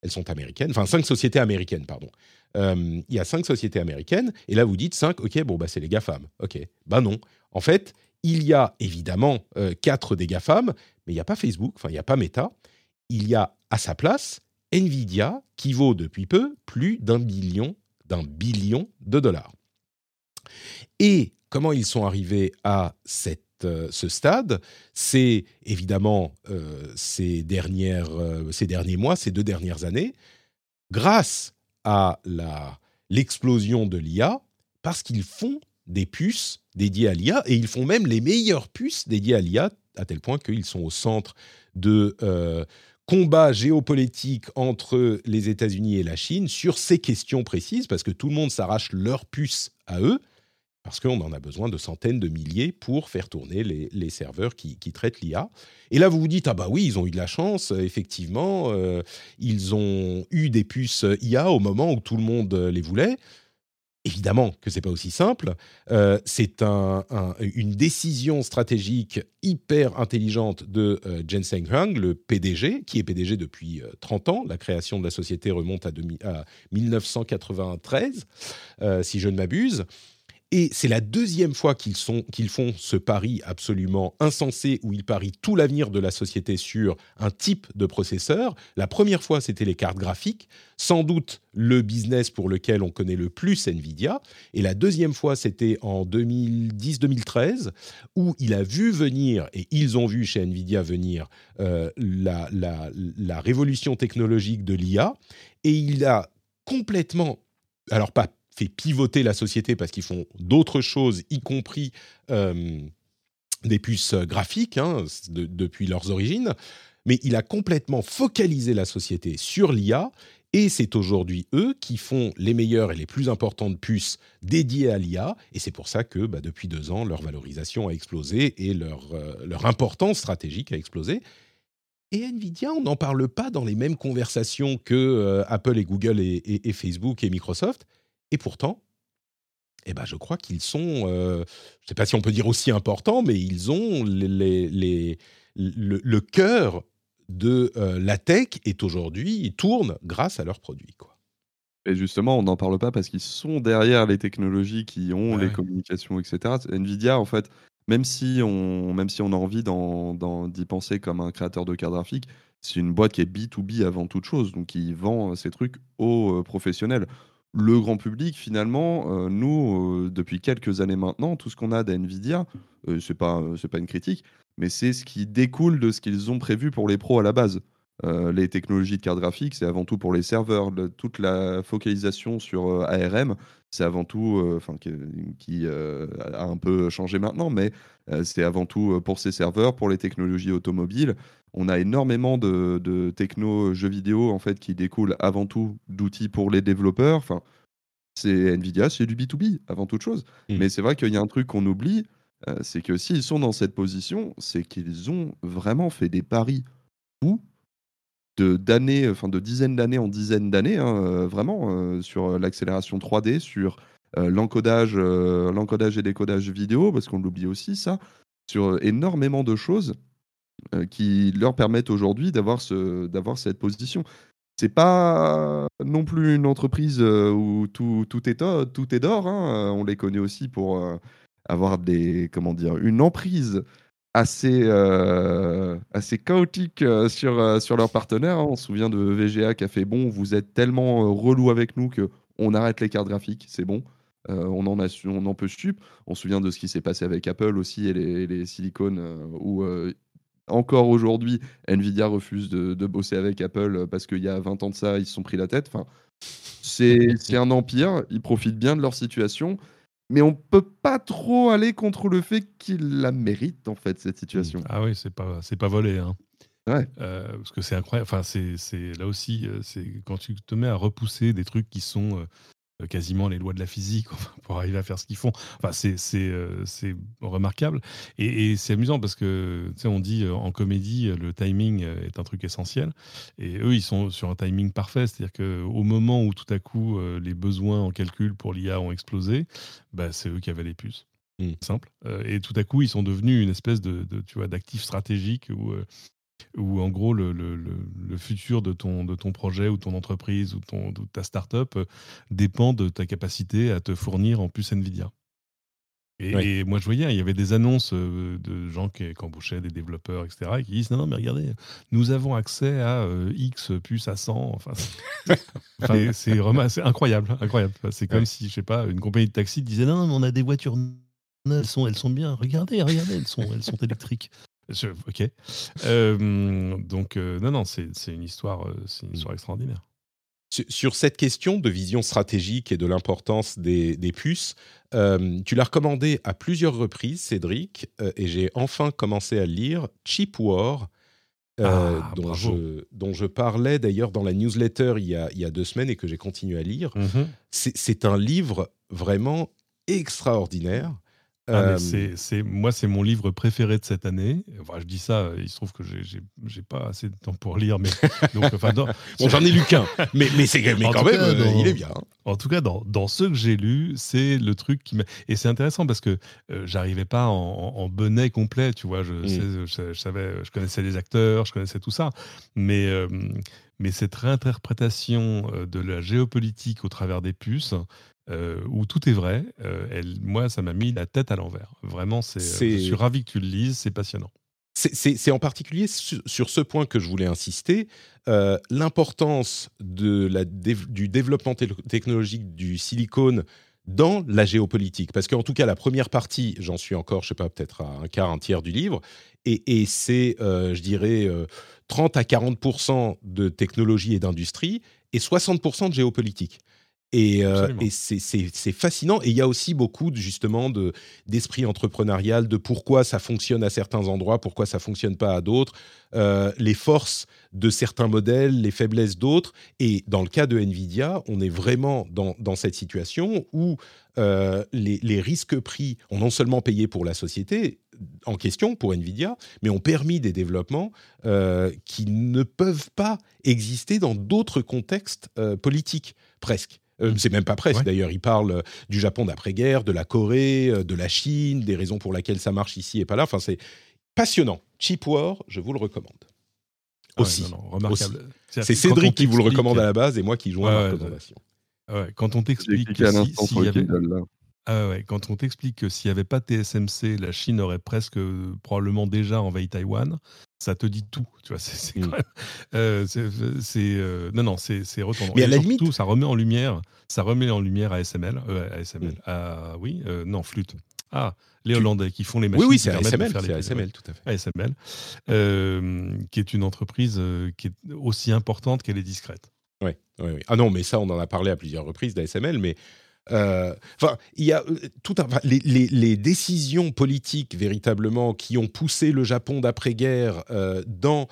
Elles sont américaines, enfin cinq sociétés américaines, pardon. Euh, il y a cinq sociétés américaines, et là vous dites cinq, ok, bon bah c'est les GAFAM, ok. Ben non. En fait, il y a évidemment euh, quatre des GAFAM, mais il n'y a pas Facebook, enfin il n'y a pas Meta. Il y a à sa place Nvidia, qui vaut depuis peu plus d'un billion, d'un billion de dollars. Et comment ils sont arrivés à cette, ce stade. C'est évidemment euh, ces, dernières, euh, ces derniers mois, ces deux dernières années, grâce à l'explosion de l'IA, parce qu'ils font des puces dédiées à l'IA, et ils font même les meilleures puces dédiées à l'IA, à tel point qu'ils sont au centre de euh, combats géopolitiques entre les États-Unis et la Chine sur ces questions précises, parce que tout le monde s'arrache leurs puces à eux, parce qu'on en a besoin de centaines de milliers pour faire tourner les, serveurs qui, traitent l'IA. Et là, vous vous dites, ah bah oui, ils ont eu de la chance, euh, effectivement, euh, ils ont eu des puces IA au moment où tout le monde euh, les voulait. Évidemment que c'est pas aussi simple. C'est un- un- une décision stratégique hyper intelligente de euh, Jensen Huang, le PDG, qui est PDG depuis euh, 30 ans. La création de la société remonte à, 2000 à 1993, euh, si je ne m'abuse. Et c'est la deuxième fois qu'ils font ce pari absolument insensé où ils parient tout l'avenir de la société sur un type de processeur. La première fois, c'était les cartes graphiques, sans doute le business pour lequel on connaît le plus Nvidia. Et la deuxième fois, c'était en 2010-2013, où il a vu venir, et ils ont vu chez Nvidia venir, euh, la révolution technologique de l'IA. Et il a complètement, alors pas fait pivoter la société parce qu'ils font d'autres choses, y compris euh, des puces graphiques hein, de- depuis leurs origines, mais il a complètement focalisé la société sur l'IA. Et c'est aujourd'hui eux qui font les meilleures et les plus importantes puces dédiées à l'IA. Et c'est pour ça que bah, depuis deux ans, leur valorisation a explosé et leur, euh, leur importance stratégique a explosé. Et Nvidia, on n'en parle pas dans les mêmes conversations que euh, Apple et Google et Facebook et Microsoft. Et pourtant, eh ben, je crois qu'ils sont, je ne sais pas si on peut dire aussi importants, mais ils ont les, les, le, cœur de la tech est aujourd'hui, ils tournent grâce à leurs produits. Quoi. Et justement, on n'en parle pas parce qu'ils sont derrière les technologies qui ont les communications, etc. Nvidia, en fait, même si on, même si on a envie d'y penser comme un créateur de cartes graphiques, c'est une boîte qui est B2B avant toute chose, donc qui vend ces trucs aux professionnels le grand public, finalement, euh, nous, euh, depuis quelques années maintenant, tout ce qu'on a d'NVIDIA, euh, ce n'est pas, c'est pas une critique, mais c'est ce qui découle de ce qu'ils ont prévu pour les pros à la base. les technologies de carte graphique, c'est avant tout pour les serveurs. toute la focalisation sur ARM, c'est avant tout, enfin, qui, a un peu changé maintenant, mais c'est avant tout pour ces serveurs, pour les technologies automobiles. On a énormément de, de techno jeux vidéo en fait qui découlent avant tout d'outils pour les développeurs. Enfin, c'est Nvidia, c'est du B2B avant toute chose. Mmh. Mais c'est vrai qu'il y a un truc qu'on oublie, euh, c'est que s'ils sont dans cette position, c'est qu'ils ont vraiment fait des paris fous de d'années, enfin de dizaines d'années en dizaines d'années, hein, euh, vraiment euh, sur l'accélération 3D, sur l'encodage, l'encodage et décodage vidéo, parce qu'on l'oublie aussi ça, sur énormément de choses qui leur permettent aujourd'hui d'avoir ce, d'avoir cette position. C'est pas non plus une entreprise euh, où tout, tout est tout est d'or. Hein. On les connaît aussi pour euh, avoir une emprise assez chaotique sur leurs partenaires. Hein. On se souvient de VGA qui a fait bon, vous êtes tellement relou avec nous que on arrête les cartes graphiques, c'est bon. on, en a, on en peut sup. On se souvient de ce qui s'est passé avec Apple aussi et les, les silicones où encore aujourd'hui, Nvidia refuse de, bosser avec Apple euh, parce qu'il y a 20 ans de ça, ils se sont pris la tête. Enfin, *laughs* c'est un empire, ils profitent bien de leur situation, mais on peut pas trop aller contre le fait qu'ils la méritent, en fait, cette situation. Ah oui, c'est pas, pas volé. Hein. Ouais. Euh, parce que c'est incroyable. Enfin, c'est là aussi, euh, c'est quand tu te mets à repousser des trucs qui sont euh, quasiment les lois de la physique *laughs* pour arriver à faire ce qu'ils font. Enfin, c'est euh, remarquable. Et, c'est amusant parce que, tu sais, on dit euh, en comédie, le timing est un truc essentiel. Et eux, ils sont sur un timing parfait. C'est-à-dire qu'au moment où tout à coup, les besoins en calcul pour l'IA ont explosé, bah, c'est eux qui avaient les puces. Mmh. Simple. et tout à coup, ils sont devenus une espèce de, tu vois, d'actif stratégique où où en gros le, le, le, futur de ton, de ton projet ou ton entreprise ou, ton, de ta startup euh, dépend de ta capacité à te fournir en plus Nvidia. Et, moi, je voyais, il y avait des annonces euh, de gens qui, embauchaient des développeurs, etc., et qui disent non, non, mais regardez, nous avons accès à euh, X puce à 100. *laughs* Enfin, c'est incroyable, incroyable. C'est comme si, je sais pas, une compagnie de taxi disait non, mais on a des voitures elles sont, elles sont bien. Regardez, regardez, elles sont, elles sont électriques ok. Euh, donc, euh, non, non, c'est une, histoire, euh, c'est une histoire extraordinaire. Sur, cette question de vision stratégique et de l'importance des, puces, tu l'as recommandé à plusieurs reprises, Cédric, et j'ai enfin commencé à lire Cheap War, ah, dont, je, dont, je, parlais d'ailleurs dans la newsletter il y, a, il y a deux semaines et que j'ai continué à lire. Mm-hmm. C'est un livre vraiment extraordinaire. Ah, c'est, moi, c'est mon livre préféré de cette année. Enfin, je dis ça, il se trouve que j'ai, j'ai, pas assez de temps pour lire, mais *laughs* donc, enfin, j'en ai lu qu'un, mais, mais, c'est, mais quand même, euh, il est bien. Hein. En tout cas, dans, dans ceux que j'ai lus, c'est le truc qui m'a. Et c'est intéressant parce que euh, j'arrivais pas en, en, bonnet complet, tu vois. Je, mmh. je, savais, je connaissais les acteurs, je connaissais tout ça, mais euh, mais cette réinterprétation de la géopolitique au travers des puces, euh, où tout est vrai. Euh, elle, moi, ça m'a mis la tête à l'envers. Vraiment, c'est, je suis ravi que tu le lises, c'est passionnant. C'est en particulier sur, ce point que je voulais insister, euh, l'importance du développement technologique du silicone dans la géopolitique. Parce qu'en tout cas, la première partie, j'en suis encore, je sais pas, peut-être à un quart, un tiers du livre, et, et c'est, je dirais, 30 à 40% de technologie et d'industrie, et 60% de géopolitique. Et, euh, c'est fascinant. Et il y a aussi beaucoup justement d'esprit entrepreneurial, de pourquoi ça fonctionne à certains endroits, pourquoi ça fonctionne pas à d'autres, euh, les forces de certains modèles, les faiblesses d'autres. Et dans le cas de Nvidia, on est vraiment dans, dans cette situation où euh, les, les, risques pris ont non seulement payé pour la société en question, pour Nvidia, mais ont permis des développements qui ne peuvent pas exister dans d'autres contextes politiques, presque. C'est même pas presque d'ailleurs. Il parle du Japon d'après-guerre, de la Corée, de la Chine, des raisons pour lesquelles ça marche ici et pas là. Enfin, c'est passionnant. Cheap War, je vous le recommande. Ah aussi. remarquable. C'est Cédric qui vous le recommande à la base et moi qui joue la recommandation. quand on t'explique s'il y avait... Ah ouais, quand on t'explique que s'il n'y avait pas TSMC, la Chine aurait presque euh, probablement déjà envahi Taïwan, ça te dit tout. Tu vois, *laughs* c'est mmh. euh, euh, non, non, c'est retournant. Mais à la limite, ça remet en lumière, ça remet en lumière ASML, ASML, mmh. ah, oui, non, flûte. Ah, les Hollandais qui font les machines. Oui, oui, c'est ASML, c'est ASML, tout à fait. ASML, qui est une entreprise qui est aussi importante qu'elle est discrète. Oui, oui, oui. Ah non, mais ça, on en a parlé à plusieurs reprises d'ASML, mais euh, enfin, il y a euh, tout un, les, décisions politiques véritablement qui ont poussé le Japon d'après-guerre euh, dans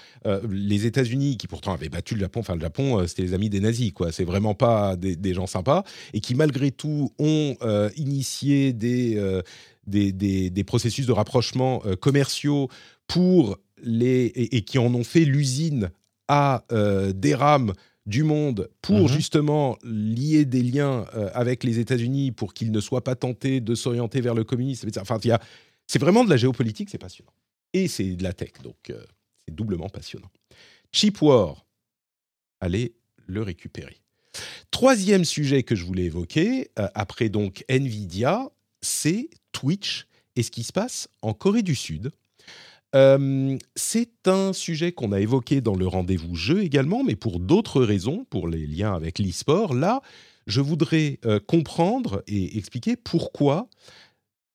les États-Unis, qui pourtant avaient battu le Japon. Enfin, le Japon, c'était les amis des nazis, quoi. C'est vraiment pas des, gens sympas et qui malgré tout ont initié des, des, processus de rapprochement commerciaux pour les et, et, qui en ont fait l'usine à des rames du monde pour mhm. justement lier des liens euh, avec les États-Unis pour qu'ils ne soient pas tentés de s'orienter vers le communisme. Enfin, c'est vraiment de la géopolitique, c'est passionnant. Et c'est de la tech, donc euh, c'est doublement passionnant. Cheap War, allez le récupérer. Troisième sujet que je voulais évoquer, euh, après donc Nvidia, c'est Twitch et ce qui se passe en Corée du Sud c'est un sujet qu'on a évoqué dans le rendez-vous jeu également, mais pour d'autres raisons, pour les liens avec l'e-sport. Là, je voudrais comprendre et expliquer pourquoi,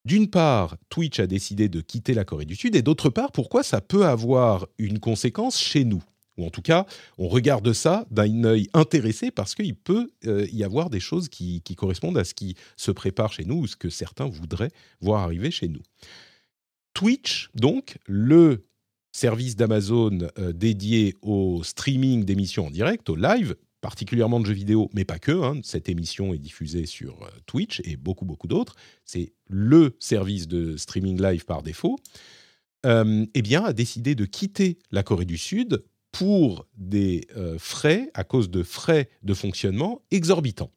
d'une part, Twitch a décidé de quitter la Corée du Sud, et d'autre part, pourquoi ça peut avoir une conséquence chez nous. Ou en tout cas, on regarde ça d'un œil intéressé parce qu'il peut y avoir des choses qui, qui, correspondent à ce qui se prépare chez nous ou ce que certains voudraient voir arriver chez nous. Twitch, donc, le service d'Amazon euh, dédié au streaming d'émissions en direct, au live, particulièrement de jeux vidéo, mais pas que. Hein, cette émission est diffusée sur euh, Twitch et beaucoup, beaucoup d'autres. C'est le service de streaming live par défaut. Euh, eh bien, a décidé de quitter la Corée du Sud pour des frais, à cause de frais de fonctionnement exorbitants.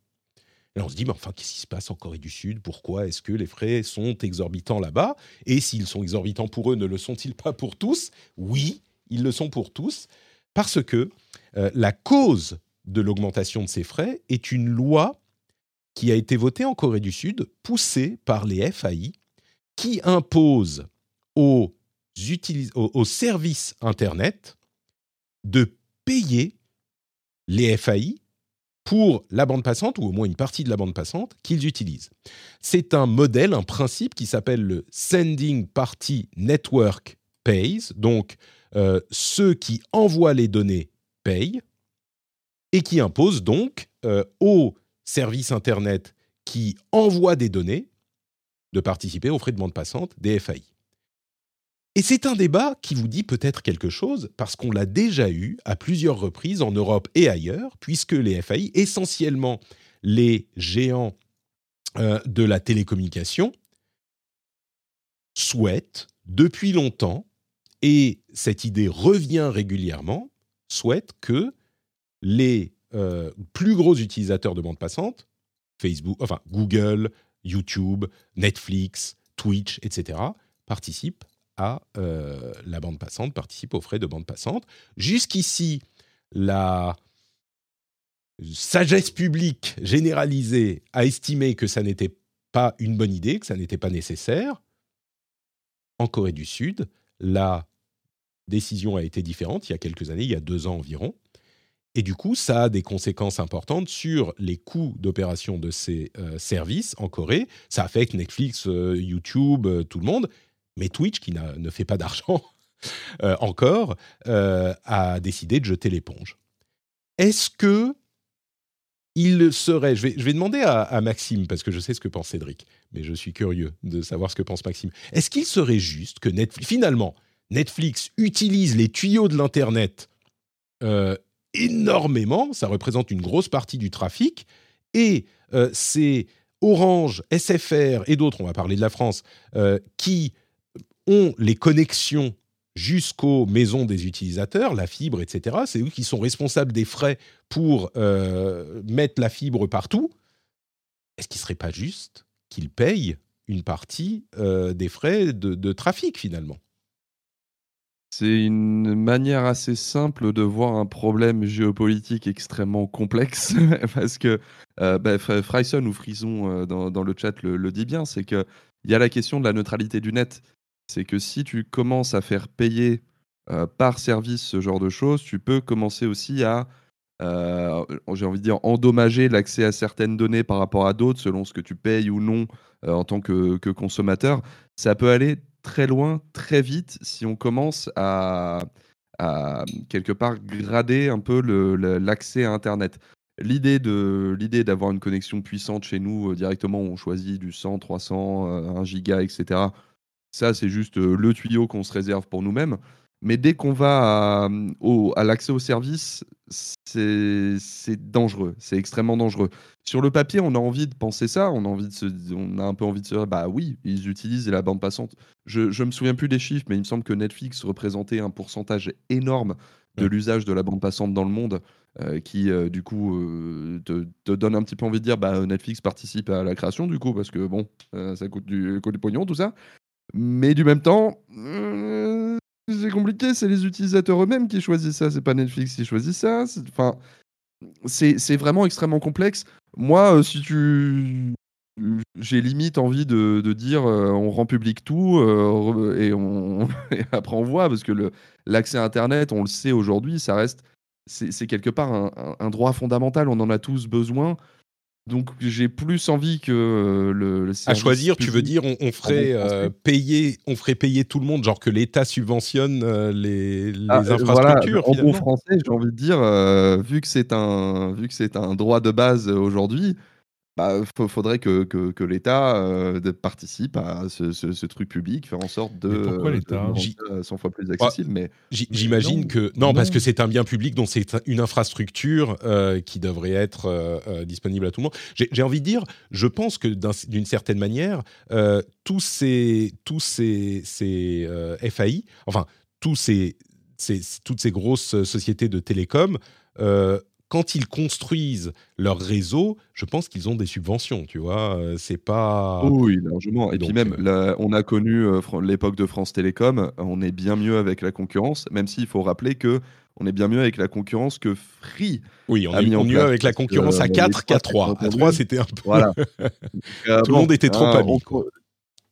Et on se dit, mais enfin, qu'est-ce qui se passe en Corée du Sud? Pourquoi est-ce que les frais sont exorbitants là-bas? Et s'ils sont exorbitants pour eux, ne le sont-ils pas pour tous? Oui, ils le sont pour tous, parce que euh, la cause de l'augmentation de ces frais est une loi qui a été votée en Corée du Sud, poussée par les FAI, qui impose aux, aux services Internet de payer les FAI pour la bande passante, ou au moins une partie de la bande passante, qu'ils utilisent. C'est un modèle, un principe qui s'appelle le Sending Party Network Pays, donc euh, ceux qui envoient les données payent, et qui impose donc euh, aux services Internet qui envoient des données de participer aux frais de bande passante des FAI. Et c'est un débat qui vous dit peut-être quelque chose, parce qu'on l'a déjà eu à plusieurs reprises en Europe et ailleurs, puisque les FAI, essentiellement les géants euh, de la télécommunication, souhaitent depuis longtemps, et cette idée revient régulièrement, souhaitent que les euh, plus gros utilisateurs de bande passante, Facebook, enfin Google, YouTube, Netflix, Twitch, etc., participent euh, la bande passante, participe aux frais de bande passante. Jusqu'ici, la sagesse publique généralisée a estimé que ça n'était pas une bonne idée, que ça n'était pas nécessaire. En Corée du Sud, la décision a été différente il y a quelques années, il y a deux ans environ. Et du coup, ça a des conséquences importantes sur les coûts d'opération de ces euh, services en Corée. Ça affecte Netflix, euh, YouTube, tout le monde mais Twitch, qui ne fait pas d'argent *laughs* euh, encore, euh, a décidé de jeter l'éponge. Est-ce que il serait, je vais, demander à, Maxime, parce que je sais ce que pense Cédric, mais je suis curieux de savoir ce que pense Maxime. Est-ce qu'il serait juste que Netflix, finalement, Netflix utilise les tuyaux de l'Internet euh, énormément, ça représente une grosse partie du trafic, et c'est Orange, SFR et d'autres, on va parler de la France, qui ont les connexions jusqu'aux maisons des utilisateurs, la fibre, etc. C'est eux qui sont responsables des frais pour euh, mettre la fibre partout. est-ce qu'il serait pas juste qu'ils payent une partie des frais de trafic finalement? C'est une manière assez simple de voir un problème géopolitique extrêmement complexe *laughs* parce que euh, bah, ou Frison euh, dans, le chat le, dit bien, c'est qu'il y a la question de la neutralité du net. C'est que si tu commences à faire payer euh, par service ce genre de choses, tu peux commencer aussi à, j'ai envie de dire, endommager l'accès à certaines données par rapport à d'autres selon ce que tu payes ou non en tant que, consommateur. Ça peut aller très loin, très vite, si on commence à, quelque part grader un peu l'accès à Internet. L'idée l'idée d'avoir une connexion puissante chez nous euh, directement, on choisit du 100, 300, 1 giga, etc. Ça, c'est juste euh, le tuyau qu'on se réserve pour nous-mêmes. Mais dès qu'on va à, à l'accès au service, c'est dangereux, c'est extrêmement dangereux. Sur le papier, on a envie de penser ça, on a, envie de se, on a un peu envie de se dire, bah oui, ils utilisent la bande passante. Je ne me souviens plus des chiffres, mais il me semble que Netflix représentait un pourcentage énorme de l'usage de la bande passante dans le monde, euh, qui euh, du coup euh, te, donne un petit peu envie de dire, bah Netflix participe à la création du coup, parce que bon, ça coûte du, coûte du pognon, tout ça. Mais du même temps, c'est compliqué, c'est les utilisateurs eux-mêmes qui choisissent ça, c'est pas Netflix qui choisit ça. Enfin, c'est vraiment extrêmement complexe. Moi, euh, si tu. J'ai limite envie de, de dire euh, on rend public tout euh, et, on, *laughs* après on voit, parce que l'accès à Internet, on le sait aujourd'hui, ça reste. C'est quelque part un, droit fondamental, on en a tous besoin. Donc j'ai plus envie que euh, le, À choisir, tu veux dire, on, ferait euh, payer, on ferait payer tout le monde, genre que l'État subventionne euh, les, les ah, infrastructures. en bon français, j'ai envie de dire, vu que c'est un, vu que c'est un droit de base aujourd'hui, bah, faudrait que, que, l'État euh, participe à ce, truc public, faire en sorte de. Mais pourquoi l'État 100 fois plus accessible. mais j'imagine que non, parce que c'est un bien public, donc c'est une infrastructure euh, qui devrait être euh, disponible à tout le monde. J'ai envie de dire, je pense que d'une certaine manière, tous ces tous ces, ces FAI, enfin tous ces, ces, toutes ces grosses sociétés de télécom quand ils construisent leur réseau, je pense qu'ils ont des subventions, tu vois. Euh, c'est pas. Oui, largement. Et puis même, euh, on a connu euh, l'époque de France Télécom. On est bien mieux avec la concurrence, même s'il faut rappeler que on est bien mieux avec la concurrence que Free. Oui, on est mieux avec la concurrence à 4 qu'à 3. À 3, c'était un peu. Voilà. *laughs* Tout le monde était trop ami.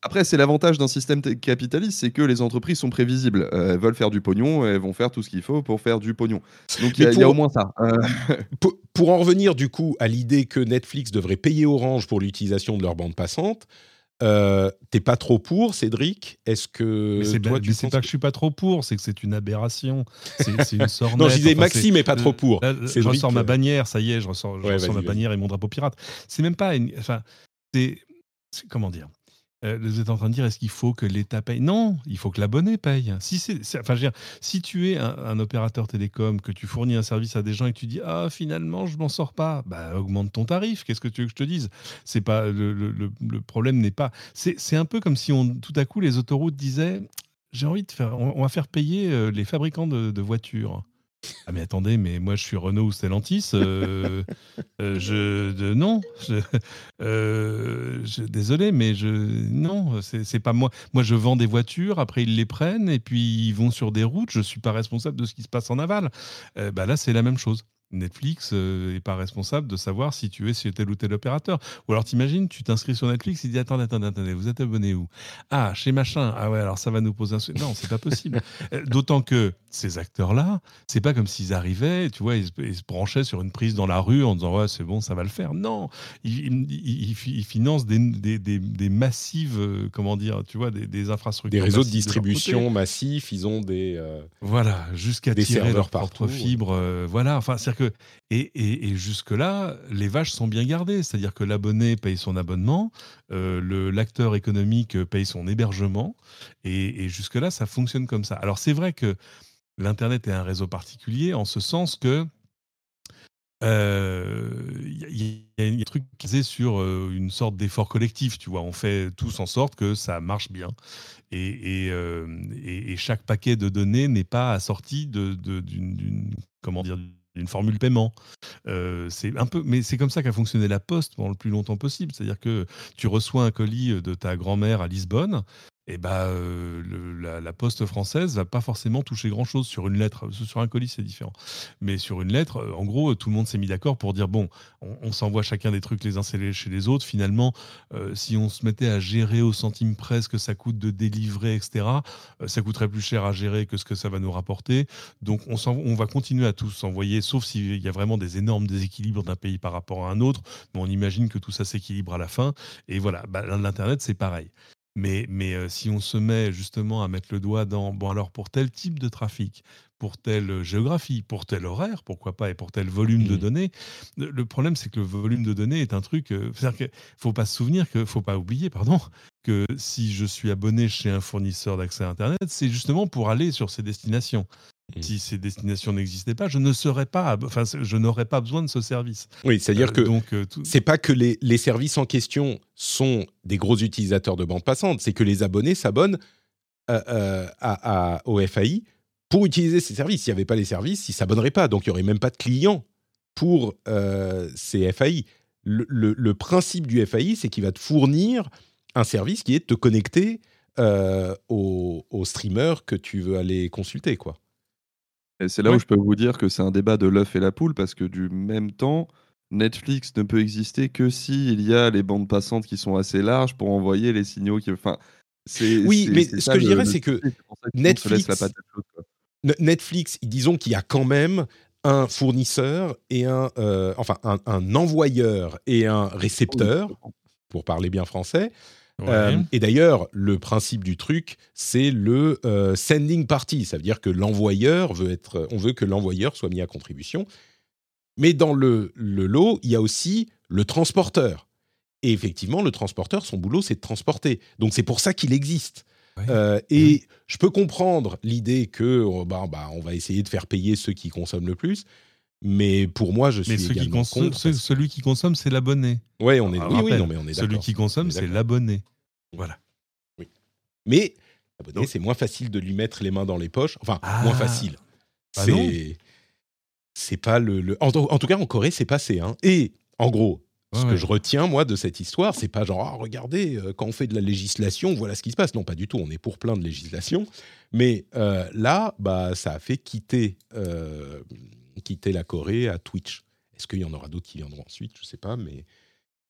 Après, c'est l'avantage d'un système capitaliste, c'est que les entreprises sont prévisibles. Euh, elles veulent faire du pognon, elles vont faire tout ce qu'il faut pour faire du pognon. Donc il y, a au moins ça. *laughs* Euh, pour, en revenir du coup à l'idée que Netflix devrait payer Orange pour l'utilisation de leur bande passante, euh, t'es pas trop pour, Cédric? Est-ce que c'est pas, que je suis pas trop pour, c'est que c'est une aberration. C'est une *laughs* sorte. non, je disais Maxime est pas trop pour. je ressors ma bannière, ça y est, je ressors, ma bannière et mon drapeau pirate. C'est même pas, enfin, c'est comment dire? Euh, vous êtes en train de dire, est-ce qu'il faut que l'État paye? Non, il faut que l'abonné paye. Si, c'est, enfin, je veux dire, si tu es un, opérateur télécom, que tu fournis un service à des gens et que tu dis, ah, finalement, je m'en sors pas, bah, augmente ton tarif. Qu'est-ce que tu veux que je te dise? C'est pas le, problème n'est pas. C'est, un peu comme si tout à coup, les autoroutes disaient, j'ai envie de faire, on, va faire payer euh, les fabricants de voitures. Ah mais attendez, mais moi je suis Renault ou Stellantis, euh, *laughs* euh, je non, euh, je, désolé, mais je non, c'est pas moi. Moi je vends des voitures, après ils les prennent et puis ils vont sur des routes. Je suis pas responsable de ce qui se passe en aval. bah là c'est la même chose. Netflix n'est euh, pas responsable de savoir si tu es chez tel ou tel opérateur. Ou alors t'imagines, tu t'inscris sur Netflix, il dit attendez, attendez, attendez, vous êtes abonné où? Ah, chez machin. Ah ouais, alors ça va nous poser un. Non, c'est pas possible. *laughs* Euh, d'autant que ces acteurs-là, c'est pas comme s'ils arrivaient, tu vois, ils, se branchaient sur une prise dans la rue en disant ouais, c'est bon, ça va le faire. Non, ils, financent des, des, massives, euh, comment dire, tu vois, des, infrastructures. Des réseaux de distribution massifs, ils ont des. voilà, jusqu'à tirer leur propre fibre. voilà, enfin, c'est et, jusque-là, les vaches sont bien gardées. C'est-à-dire que l'abonné paye son abonnement, euh, l'acteur économique paye son hébergement, et, jusque-là, ça fonctionne comme ça. Alors c'est vrai que l'Internet est un réseau particulier en ce sens que il euh, y, a un truc est sur euh, une sorte d'effort collectif, tu vois. On fait tous en sorte que ça marche bien. Et, et, chaque paquet de données n'est pas assorti d'une, comment dire, une formule paiement. Euh, c'est mais c'est comme ça qu'a fonctionné la Poste pendant le plus longtemps possible. C'est-à-dire que tu reçois un colis de ta grand-mère à Lisbonne, et bah, euh, la, poste française va pas forcément toucher grand chose sur une lettre. Sur un colis, c'est différent. Mais sur une lettre, euh, en gros, tout le monde s'est mis d'accord pour dire bon, on, s'envoie chacun des trucs les uns chez les autres. Finalement, euh, si on se mettait à gérer au centime près ce que ça coûte de délivrer, etc., ça coûterait plus cher à gérer que ce que ça va nous rapporter. Donc, on, on va continuer à tous s'envoyer, sauf s'il y a vraiment des énormes déséquilibres d'un pays par rapport à un autre. Mais on imagine que tout ça s'équilibre à la fin. Et voilà, bah, l'Internet, c'est pareil. Mais, mais euh, si on se met justement à mettre le doigt dans, bon alors pour tel type de trafic, pour telle géographie, pour tel horaire, pourquoi pas, et pour tel volume de mmh. données, le problème c'est que le volume de données est un truc, euh, il faut pas se souvenir, que faut pas oublier, pardon, que si je suis abonné chez un fournisseur d'accès à Internet, c'est justement pour aller sur ces destinations. Mmh. Si ces destinations n'existaient pas, je ne serais pas, enfin, je n'aurais pas besoin de ce service. Oui, c'est-à-dire que donc c'est pas que les, les, services en question sont des gros utilisateurs de bande passante, c'est que les abonnés s'abonnent euh, euh, à, au FAI pour utiliser ces services. S'il n'y avait pas les services, ils s'abonneraient pas, donc il y aurait même pas de clients pour euh, ces FAI. Le, le, principe du FAI, c'est qu'il va te fournir un service qui est de te connecter au, au streamer que tu veux aller consulter, quoi. Et c'est là où je peux vous dire que c'est un débat de l'œuf et la poule parce que du même temps, Netflix ne peut exister que s'il y a les bandes passantes qui sont assez larges pour envoyer les signaux qui. Enfin, oui, mais ce que je dirais, c'est que Netflix, Netflix, disons qu'il y a quand même un fournisseur et un, euh, enfin, un, envoyeur et un récepteur, pour parler bien français. Euh, et d'ailleurs, le principe du truc, c'est le euh, sending party. Ça veut dire que l'envoyeur veut être, on veut que l'envoyeur soit mis à contribution. Mais dans le, le, lot, il y a aussi le transporteur. Et effectivement, le transporteur, son boulot, c'est de transporter. Donc c'est pour ça qu'il existe. Euh, et je peux comprendre l'idée que oh, bah, bah, on va essayer de faire payer ceux qui consomment le plus. Mais pour moi, je suis mais également qui contre. Celui qui consomme, c'est l'abonné. Ouais, on est. oui, oui, non, mais on est Celui qui consomme, c'est l'abonné. Voilà. Oui. Mais l'abonné, c'est moins facile de lui mettre les mains dans les poches. Enfin, moins ah. facile. Bah c'est. C'est pas le. En, tout cas, en Corée, c'est passé. Hein. Et en gros, ce que je retiens, moi, de cette histoire, c'est pas genre, ah, regardez, euh, quand on fait de la législation, voilà ce qui se passe. Non, pas du tout. On est pour plein de législation. Mais euh, là, bah, ça a fait quitter euh, quitter la Corée à Twitch. Est-ce qu'il y en aura d'autres qui viendront ensuite? Je ne sais pas, mais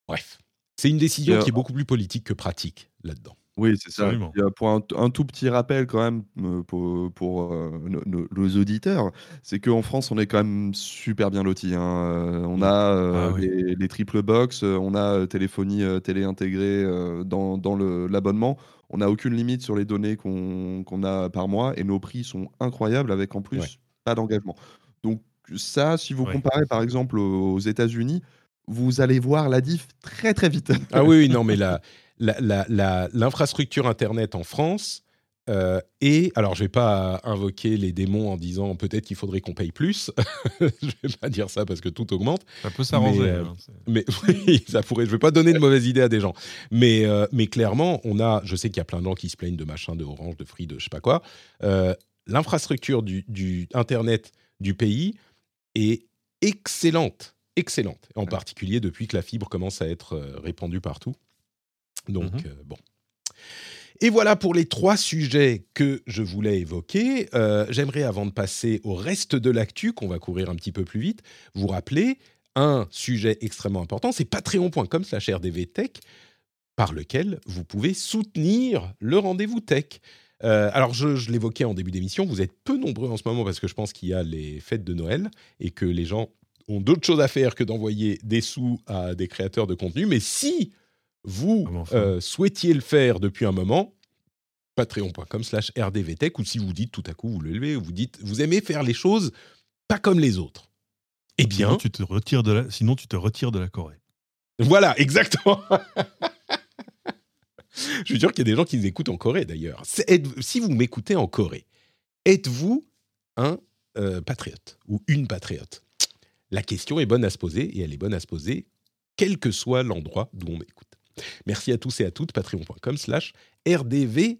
bref. C'est une décision qui est beaucoup plus politique que pratique là-dedans. Oui, c'est ça. pour un, tout petit rappel quand même euh, pour, pour euh, nos, auditeurs, c'est qu'en France, on est quand même super bien lotis. Hein. Euh, on a ah les, triple box, on a téléphonie télé intégrée dans, dans l'abonnement. On n'a aucune limite sur les données qu'on a par mois et nos prix sont incroyables avec en plus pas d'engagement. Donc ça, si vous comparez par exemple aux États-Unis, vous allez voir la diff très très vite. *laughs* ah oui, non, mais l'infrastructure la, Internet en France euh, et alors je vais pas invoquer les démons en disant peut-être qu'il faudrait qu'on paye plus. *laughs* je vais pas dire ça parce que tout augmente. Ça peut s'arranger. Mais, euh, hein, mais *laughs* oui, ça pourrait. Je vais pas donner de mauvaises idées à des gens. Mais euh, mais clairement, on a. Je sais qu'il y a plein de gens qui se plaignent de machin, de Orange, de Free, de je sais pas quoi. L'infrastructure du, du internet du pays est excellente, excellente. En particulier depuis que la fibre commence à être euh, répandue partout. Donc, mhm. euh, bon. Et voilà pour les trois sujets que je voulais évoquer. Euh, j'aimerais, avant de passer au reste de l'actu, qu'on va courir un petit peu plus vite, vous rappeler un sujet extrêmement important, c'est patreon.com slash rdvtech, par lequel vous pouvez soutenir le rendez-vous tech. Euh, alors, je, l'évoquais en début d'émission, vous êtes peu nombreux en ce moment parce que je pense qu'il y a les fêtes de Noël et que les gens ont d'autres choses à faire que d'envoyer des sous à des créateurs de contenu. Mais si vous ah, euh, souhaitiez le faire depuis un moment, patreon.com slash rdvtech, ou si vous dites tout à coup, vous le levez, vous dites, vous aimez faire les choses pas comme les autres. Eh bien... Sinon, tu te retires de la, sinon, tu te retires de la Corée. Voilà, exactement. *laughs* Je suis sûr qu'il y a des gens qui nous écoutent en Corée d'ailleurs. Si vous m'écoutez en Corée, êtes-vous un euh, patriote ou une patriote? La question est bonne à se poser et elle est bonne à se poser quel que soit l'endroit d'où on m'écoute. Merci à tous et à toutes, patreon.com slash rdvtech.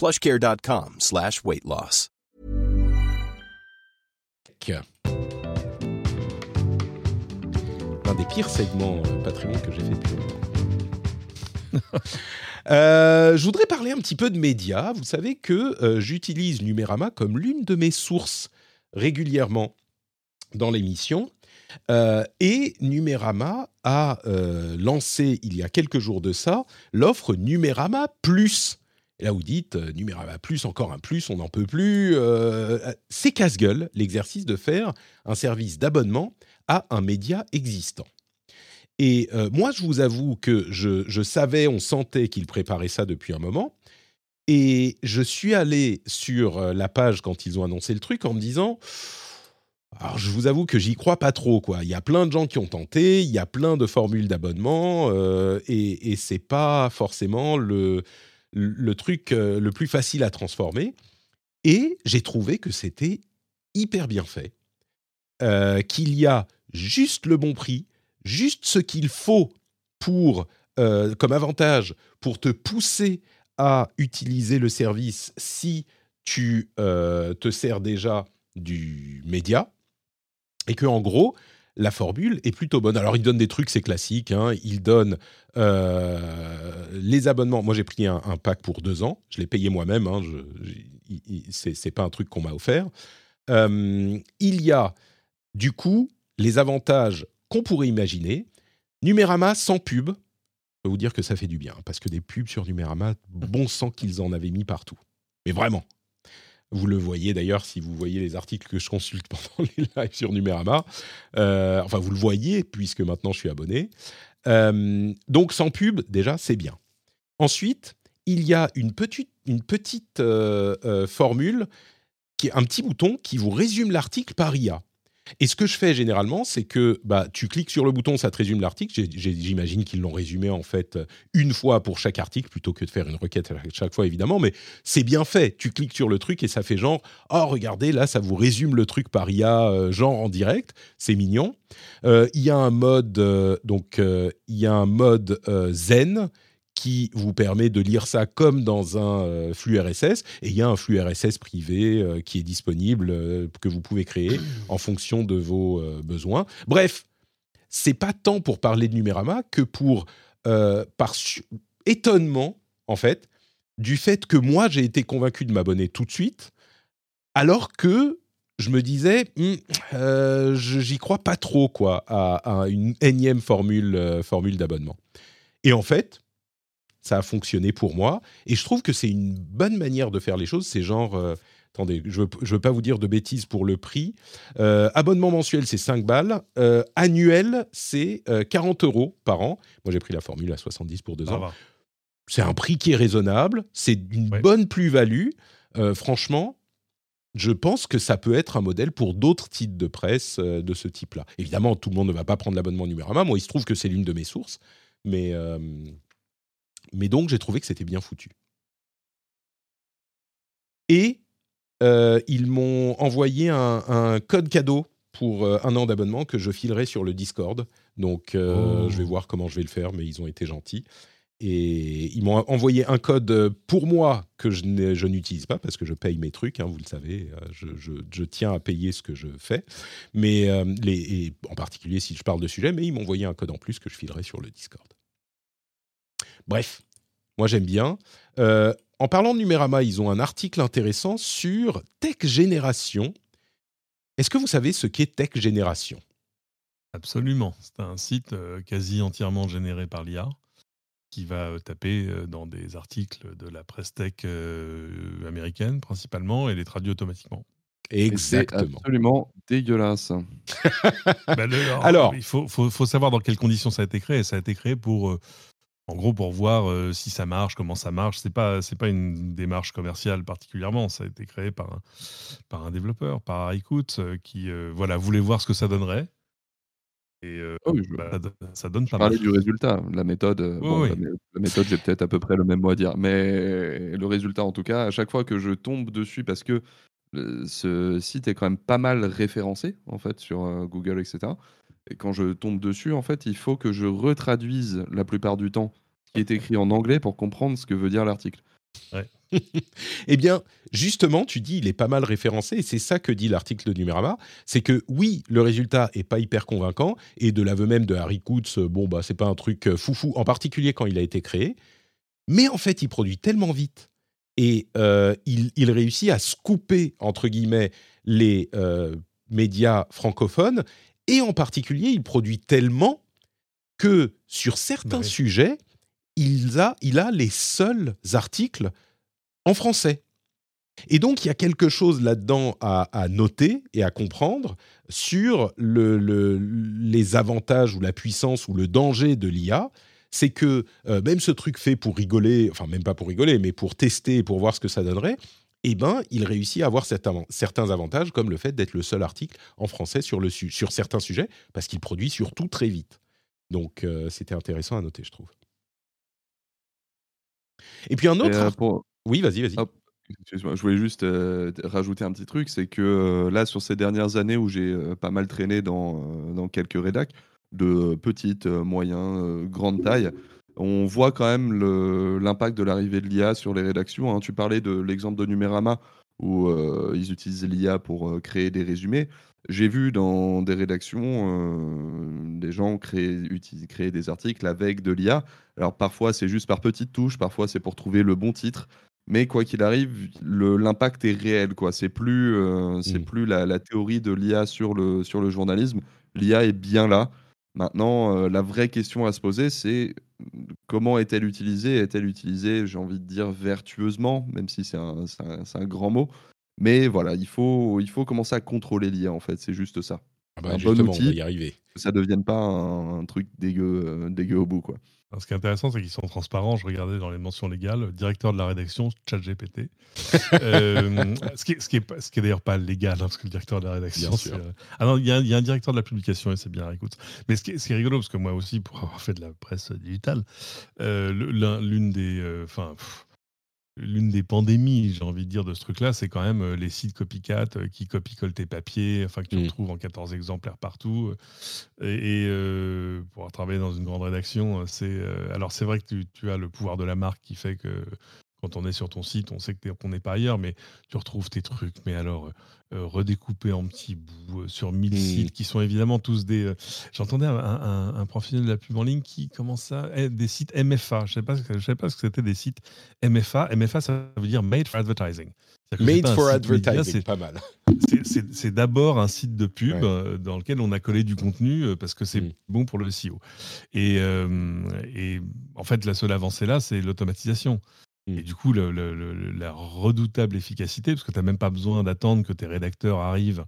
plushcare.com slash weight loss. Un des pires segments euh, Patreon que j'ai fait depuis longtemps. *laughs* Euh, je voudrais parler un petit peu de médias. Vous savez que euh, j'utilise Numérama comme l'une de mes sources régulièrement dans l'émission. Euh, et Numérama a euh, lancé il y a quelques jours de ça l'offre Numérama Plus. Et là, vous dites euh, Numérama Plus, encore un plus, on n'en peut plus. Euh, C'est casse-gueule l'exercice de faire un service d'abonnement à un média existant. Et euh, moi, je vous avoue que je, je savais, on sentait qu'il préparait ça depuis un moment. Et je suis allé sur euh, la page quand ils ont annoncé le truc en me disant, alors je vous avoue que j'y crois pas trop quoi. Il y a plein de gens qui ont tenté, il y a plein de formules d'abonnement euh, et, et c'est pas forcément le le truc euh, le plus facile à transformer. Et j'ai trouvé que c'était hyper bien fait, euh, qu'il y a juste le bon prix, juste ce qu'il faut pour euh, comme avantage pour te pousser à utiliser le service si tu te sers déjà du média et que en gros la formule est plutôt bonne. Alors il donne des trucs, c'est classique. Hein. Il donne euh, les abonnements. Moi j'ai pris un, un, pack pour deux ans. Je l'ai payé moi-même. Hein. C'est pas un truc qu'on m'a offert. Euh, il y a du coup les avantages qu'on pourrait imaginer. Numérama sans pub. Je peux vous dire que ça fait du bien parce que des pubs sur Numérama, bon sang qu'ils en avaient mis partout. Mais vraiment, vous le voyez d'ailleurs si vous voyez les articles que je consulte *laughs* pendant les lives sur Numérama. Euh, enfin, vous le voyez puisque maintenant je suis abonné. Euh, donc sans pub, déjà, c'est bien. Ensuite, il y a une petite, euh, formule, qui un petit bouton qui vous résume l'article par IA. Et ce que je fais généralement, c'est que bah, tu cliques sur le bouton, ça te résume l'article. J'imagine qu'ils l'ont résumé en fait une fois pour chaque article plutôt que de faire une requête à chaque fois évidemment. Mais c'est bien fait. Tu cliques sur le truc et ça fait genre oh regardez là ça vous résume le truc par IA euh, genre en direct. C'est mignon. Euh, il y a un mode euh, donc il y a un mode zen qui vous permet de lire ça comme dans un euh, flux RSS. Et il y a un flux RSS privé euh, qui est disponible, euh, que vous pouvez créer en fonction de vos besoins. Bref, c'est pas tant pour parler de Numérama que pour, par étonnement, en fait, du fait que moi, j'ai été convaincu de m'abonner tout de suite, alors que je me disais, hm, euh, j'y crois pas trop quoi à, une énième formule, euh, formule d'abonnement. Et en fait, ça a fonctionné pour moi. Et je trouve que c'est une bonne manière de faire les choses. C'est genre, euh, attendez, je ne veux, pas vous dire de bêtises pour le prix. Euh, abonnement mensuel, c'est 5 balles. Euh, annuel, c'est 40 euros par an. Moi, j'ai pris la formule à 70 pour 2 ans. va. C'est un prix qui est raisonnable. C'est une Ouais. bonne plus-value. Franchement, je pense que ça peut être un modèle pour d'autres titres de presse de ce type-là. Évidemment, tout le monde ne va pas prendre l'abonnement Numérama. Moi, il se trouve que c'est l'une de mes sources. Mais, mais donc, j'ai trouvé que c'était bien foutu. Et euh, ils m'ont envoyé un, un code cadeau pour euh, un an d'abonnement que je filerai sur le Discord. Donc, euh, Oh. je vais voir comment je vais le faire, mais ils ont été gentils. Et ils m'ont envoyé un code pour moi que je n'utilise pas parce que je paye mes trucs, hein, vous le savez, je, je- je tiens à payer ce que je fais. Mais les, et en particulier si je parle de sujet, mais ils m'ont envoyé un code en plus que je filerai sur le Discord. Bref, moi j'aime bien. Euh, en parlant de Numérama, ils ont un article intéressant sur Tech Génération. Est-ce que vous savez ce qu'est Tech Génération? Absolument. C'est un site euh, quasi entièrement généré par l'IA qui va euh, taper euh, dans des articles de la presse tech américaine principalement et les traduit automatiquement. Exactement. C'est absolument dégueulasse. *laughs* Bah, alors, il faut, faut, faut, savoir dans quelles conditions ça a été créé. Ça a été créé pour en gros, pour voir euh, si ça marche, comment ça marche. C'est pas c'est pas une démarche commerciale particulièrement. Ça a été créé par un, par un développeur, par Harikut, euh, qui euh, voilà voulait voir ce que ça donnerait. Et oh bah, ça, donne pas mal. du résultat, la méthode. La, méthode, j'ai peut-être à peu près le même mot à dire, mais le résultat, en tout cas, à chaque fois que je tombe dessus, parce que ce site est quand même pas mal référencé en fait sur Google, etc. Et quand je tombe dessus, en fait, il faut que je retraduise la plupart du temps qui est écrit en anglais pour comprendre ce que veut dire l'article. *laughs* eh bien, justement, tu dis il est pas mal référencé, et c'est ça que dit l'article de Numérama, c'est que oui, le résultat est pas hyper convaincant, et de l'aveu même de Harry Kutz, bon bah c'est pas un truc euh, foufou, en particulier quand il a été créé, mais en fait il produit tellement vite et euh, il, réussit à scooper entre guillemets les euh, médias francophones et en particulier, il produit tellement que sur certains bah sujets, il a, les seuls articles en français. Et donc, il y a quelque chose là-dedans à, noter et à comprendre sur le, les avantages ou la puissance ou le danger de l'IA. C'est que euh, même ce truc fait pour rigoler, enfin même pas pour rigoler, mais pour tester et pour voir ce que ça donnerait, eh ben, il réussit à avoir certains avantages, comme le fait d'être le seul article en français sur certains sujets, parce qu'il produit surtout très vite. Donc, euh, c'était intéressant à noter, je trouve. Et puis un autre. Oui, vas-y, vas-y. je voulais juste euh, rajouter un petit truc, c'est que là, sur ces dernières années où j'ai pas mal traîné dans, dans quelques rédacs, de petites, moyens, grandes tailles, on voit quand même l'impact de l'arrivée de l'IA sur les rédactions. Hein. Tu parlais de l'exemple de Numérama où ils utilisent l'IA pour créer des résumés. J'ai vu dans des rédactions euh, des gens créer, créer des articles avec de l'IA. Alors parfois c'est juste par petites touches, parfois c'est pour trouver le bon titre. Mais quoi qu'il arrive, l'impact est réel. quoi. C'est plus, c'est mmh. plus la, la, théorie de l'IA sur le, sur le journalisme. L'IA est bien là. Maintenant, la vraie question à se poser, c'est comment est-elle utilisée? Est-elle utilisée, j'ai envie de dire, vertueusement, même si c'est un, un, grand mot Mais voilà, il faut, il faut commencer à contrôler l'IA, en fait, c'est juste ça. Ah bah un bon outil, on va y arriver. Que ça ne devienne pas un, truc dégueu, dégueu au bout, quoi ce qui est intéressant, c'est qu'ils sont transparents. Je regardais dans les mentions légales, directeur de la rédaction, ChatGPT. *laughs* euh, ce qui n'est ce qui est, ce qui est d'ailleurs pas légal, hein, parce que le directeur de la rédaction. Euh, ah non, il y, y, a un directeur de la publication et c'est bien, écoute. Mais ce qui, est, ce qui, est, rigolo, parce que moi aussi, pour avoir fait de la presse digitale, euh, l'une des. Euh, l'une des pandémies, j'ai envie de dire, de ce truc-là, c'est quand même euh, les sites copycat euh, qui copient-collent tes papiers, enfin que tu mmh. retrouves en 14 exemplaires partout. Euh, et, pour travailler dans une grande rédaction, c'est alors c'est vrai que tu, tu, as le pouvoir de la marque qui fait que quand on est sur ton site, on sait qu'on n'est pas ailleurs, mais tu retrouves tes trucs, mais alors euh, euh, redécoupés en petits bouts euh, sur 1000 mmh. sites qui sont évidemment tous des. J'entendais un, professionnel de la pub en ligne qui commence ça, eh, des sites MFA. Je ne sais, pas, je sais pas ce que c'était des sites MFA. MFA, ça veut dire Made for Advertising. Made for Advertising, c'est pas mal. C'est d'abord un site de pub dans lequel on a collé du contenu parce que c'est mmh. bon pour le SEO. Et, et en fait, la seule avancée là, c'est l'automatisation. Et du coup, la redoutable efficacité, parce que tu n'as même pas besoin d'attendre que tes rédacteurs arrivent,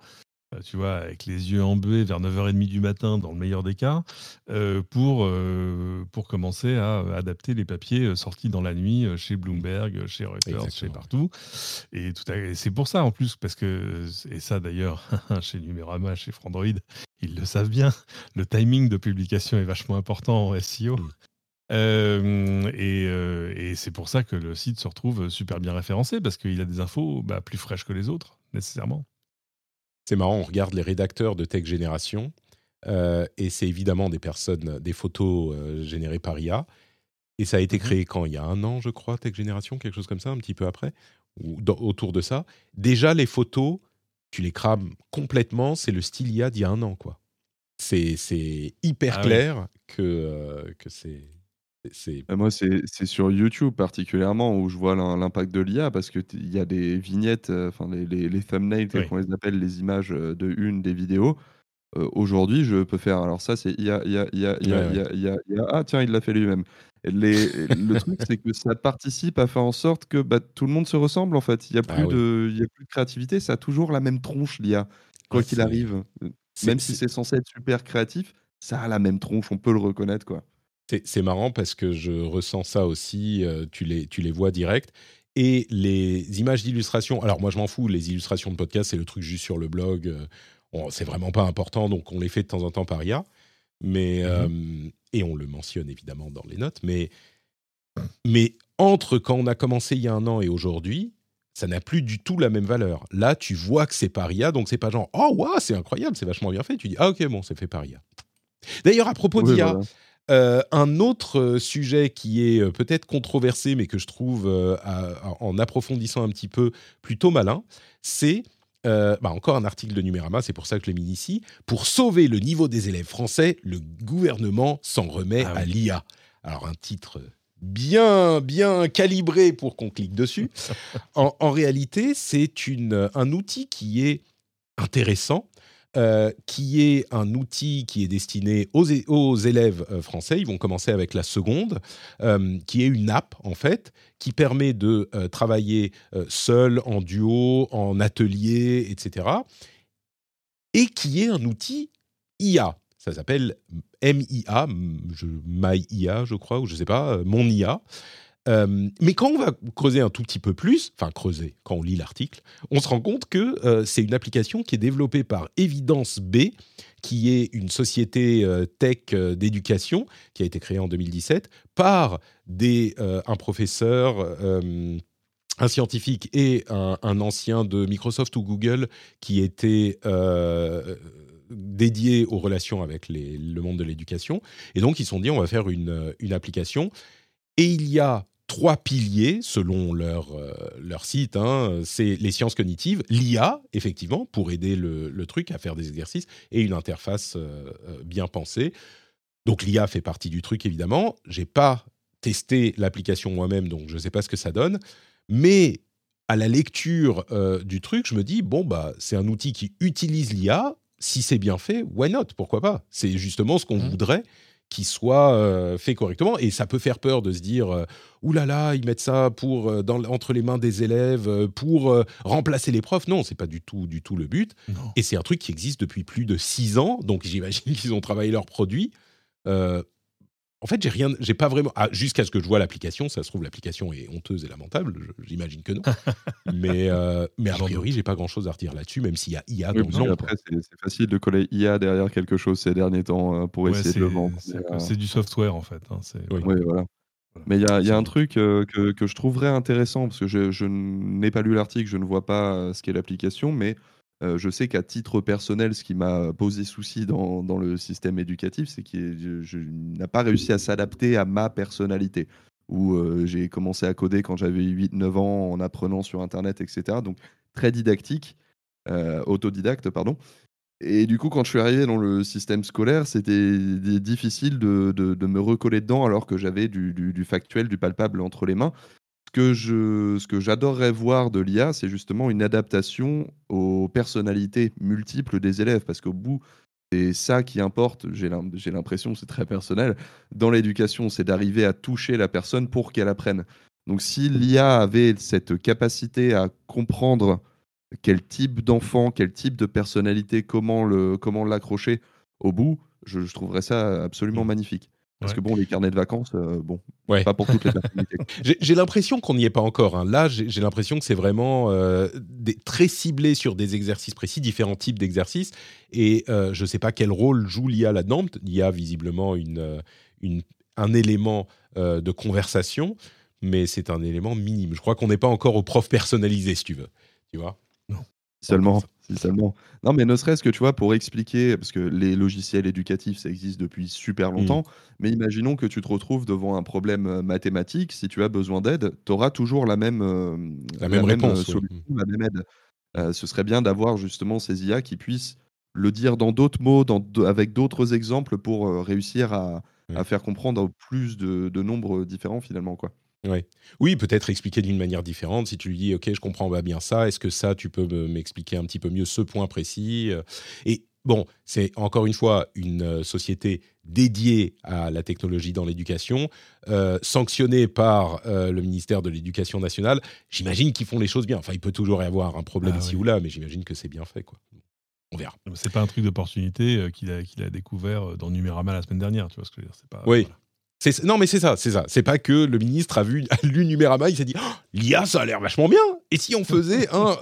euh, tu vois, avec les yeux embués vers 9h30 du matin, dans le meilleur des cas, euh, pour, euh, pour commencer à adapter les papiers sortis dans la nuit chez Bloomberg, chez Reuters, chez partout. Et, et c'est pour ça, en plus, parce que, et ça d'ailleurs, *laughs* chez Numérama, chez Frandroid, ils le savent bien, le timing de publication est vachement important en SEO. Euh, euh, et, c'est pour ça que le site se retrouve super bien référencé, parce qu'il a des infos bah, plus fraîches que les autres, nécessairement. C'est marrant, on regarde les rédacteurs de Tech Génération, euh, et c'est évidemment des personnes, des photos générées par IA. Et ça a été mmh créé quand? Il y a un an, je crois, Tech Génération, quelque chose comme ça, un petit peu après, ou autour de ça? Déjà, les photos, tu les crames complètement, c'est le style IA d'il y a un an, quoi. C'est hyper ah clair que, que c'est C'est moi, c'est sur YouTube particulièrement où je vois l'impact de l'IA parce qu'il y a des vignettes, enfin les les les thumbnails tels qu'on les appelle, les images, de une des vidéos. aujourd'hui, je peux faire alors ça, c'est IA, IA, IA, IA, IA, IA, IA. Ah tiens, il l'a fait lui-même. Les le truc, c'est que ça participe à faire en sorte que, bah, tout le monde se ressemble, en fait. Il y a ah plus de il y a plus de créativité, ça a toujours la même tronche, l'IA, quoi qu'il arrive. même si c'est censé être super créatif, ça a la même tronche, on peut le reconnaître, quoi. C'est marrant parce que je ressens ça aussi, tu les tu les vois direct et les images d'illustration alors moi je m'en fous, les illustrations de podcast, c'est le truc juste sur le blog, c'est vraiment pas important donc on les fait de temps en temps par IA. Mais, mmh et on le mentionne évidemment dans les notes, mais, mais entre quand on a commencé il y a un an et aujourd'hui, ça n'a plus du tout la même valeur. Là, tu vois que c'est par IA, donc c'est pas genre oh waouh c'est incroyable, c'est vachement bien fait. Tu dis ah ok bon c'est fait par IA. D'ailleurs à propos d'IA, un autre sujet qui est peut-être controversé mais que je trouve en approfondissant un petit peu plutôt malin, c'est euh, bah encore un article de Numérama, c'est pour ça que je l'ai mis ici. Pour sauver le niveau des élèves français, le gouvernement s'en remet ah à l'IA. Alors un titre bien bien calibré pour qu'on clique dessus. *laughs* en, en, réalité, c'est un outil qui est intéressant euh, qui est un outil qui est destiné aux, aux élèves euh, français. Ils vont commencer avec la seconde, euh, qui est une app en fait, qui permet de travailler seul, en duo, en atelier, etc. Et qui est un outil IA. Ça s'appelle MIA, MyIA, je crois, ou je ne sais pas, mon IA. Euh, mais quand on va creuser un tout petit peu plus, enfin creuser, quand on lit l'article, on se rend compte que euh, c'est une application qui est développée par Evidence B, qui est une société euh, tech d'éducation qui a été créée en 2017 par des, un professeur un scientifique et un, ancien de Microsoft ou Google qui était dédié aux relations avec le monde de l'éducation. Et donc, ils se sont dit, on va faire une application. Et il y a trois piliers selon leur, euh, leur site. Hein. C'est les sciences cognitives, l'IA, effectivement, pour aider le, truc à faire des exercices, et une interface euh, euh, bien pensée. Donc l'IA fait partie du truc, évidemment. J'ai pas testé l'application moi-même, donc je ne sais pas ce que ça donne. Mais à la lecture du truc, je me dis, bon, bah, c'est un outil qui utilise l'IA. Si c'est bien fait, why not? Pourquoi pas? C'est justement ce qu'on mmh. voudrait qui soit euh, fait correctement. Et ça peut faire peur de se dire euh, oulala, là là, ils mettent ça pour euh, dans, entre les mains des élèves pour remplacer les profs. Non, c'est pas du tout du tout le but. Et c'est un truc qui existe depuis plus de six ans. Donc j'imagine *laughs* qu'ils ont travaillé leur produit. En fait, j'ai rien, j'ai pas vraiment. Ah, jusqu'à ce que je vois l'application, ça se trouve l'application est honteuse et lamentable. J'imagine que non. *laughs* mais euh, mais a priori, j'ai pas grand chose à redire là-dessus, même s'il y a IA dans le nom. Après, c'est facile de coller IA derrière quelque chose ces derniers temps hein, pour essayer de le vendre. Euh, c'est du software en fait. Hein, oui. voilà. Mais il y a, y a un truc euh, que, que, je trouverais intéressant, parce que je, je n'ai pas lu l'article, je ne vois pas ce qu'est l'application, mais euh, je sais qu'à titre personnel, ce qui m'a posé souci dans, dans le système éducatif, c'est qu'il n'a pas réussi à s'adapter à ma personnalité. Où euh, j'ai commencé à coder quand j'avais 8-9 ans en apprenant sur Internet, etc. Donc très didactique, euh, autodidacte, pardon. Et du coup, quand je suis arrivé dans le système scolaire, c'était difficile de, de, me recoller dedans alors que j'avais du, du, factuel, du palpable entre les mains que je, ce que j'adorerais voir de l'IA, c'est justement une adaptation aux personnalités multiples des élèves, parce qu'au bout, c'est ça qui importe, j'ai l'impression, c'est très personnel, dans l'éducation, c'est d'arriver à toucher la personne pour qu'elle apprenne. Donc si l'IA avait cette capacité à comprendre quel type d'enfant, quel type de personnalité, comment l'accrocher comment au bout, je, je trouverais ça absolument mmh. magnifique. Parce que bon, les carnets de vacances, euh, bon, pas pour toutes les personnalités. *laughs* j'ai l'impression qu'on n'y est pas encore. Hein. Là, j'ai l'impression que c'est vraiment euh, des, très ciblé sur des exercices précis, différents types d'exercices. Et euh, je ne sais pas quel rôle joue l'IA là-dedans. Il y a visiblement une, une, un élément de conversation, mais c'est un élément minime. Je crois qu'on n'est pas encore au prof personnalisé, si tu veux. Tu vois? Non. Seulement. Seulement. Non, mais ne serait-ce que, tu vois, pour expliquer, parce que les logiciels éducatifs, ça existe depuis super mmh. longtemps, mais imaginons que tu te retrouves devant un problème euh, mathématique, si tu as besoin d'aide, tu auras toujours la même, euh, la même réponse, solution, la même aide. Euh, ce serait bien d'avoir justement ces IA qui puissent le dire dans d'autres mots, dans avec d'autres exemples pour réussir à, à faire comprendre plus de, de nombres différents finalement. Quoi. Ouais. Oui, peut-être expliquer d'une manière différente. Si tu lui dis, OK, je comprends bien ça, est-ce que ça, tu peux m'expliquer un petit peu mieux ce point précis Et bon, c'est encore une fois une euh, société dédiée à la technologie dans l'éducation, euh, sanctionnée par euh, le ministère de l'Éducation nationale. J'imagine qu'ils font les choses bien. Enfin, il peut toujours y avoir un problème ah ici ou là, mais j'imagine que c'est bien fait. Quoi. On verra. C'est pas un truc d'opportunité qu'il a, qu'il a découvert dans Numérama la semaine dernière, tu vois ce que je veux dire pas, Oui, non, mais c'est ça, c'est ça. C'est pas que le ministre a vu *laughs* lu Numérama, il s'est dit oh, l'IA, ça a l'air vachement bien. Et si on faisait *laughs* un,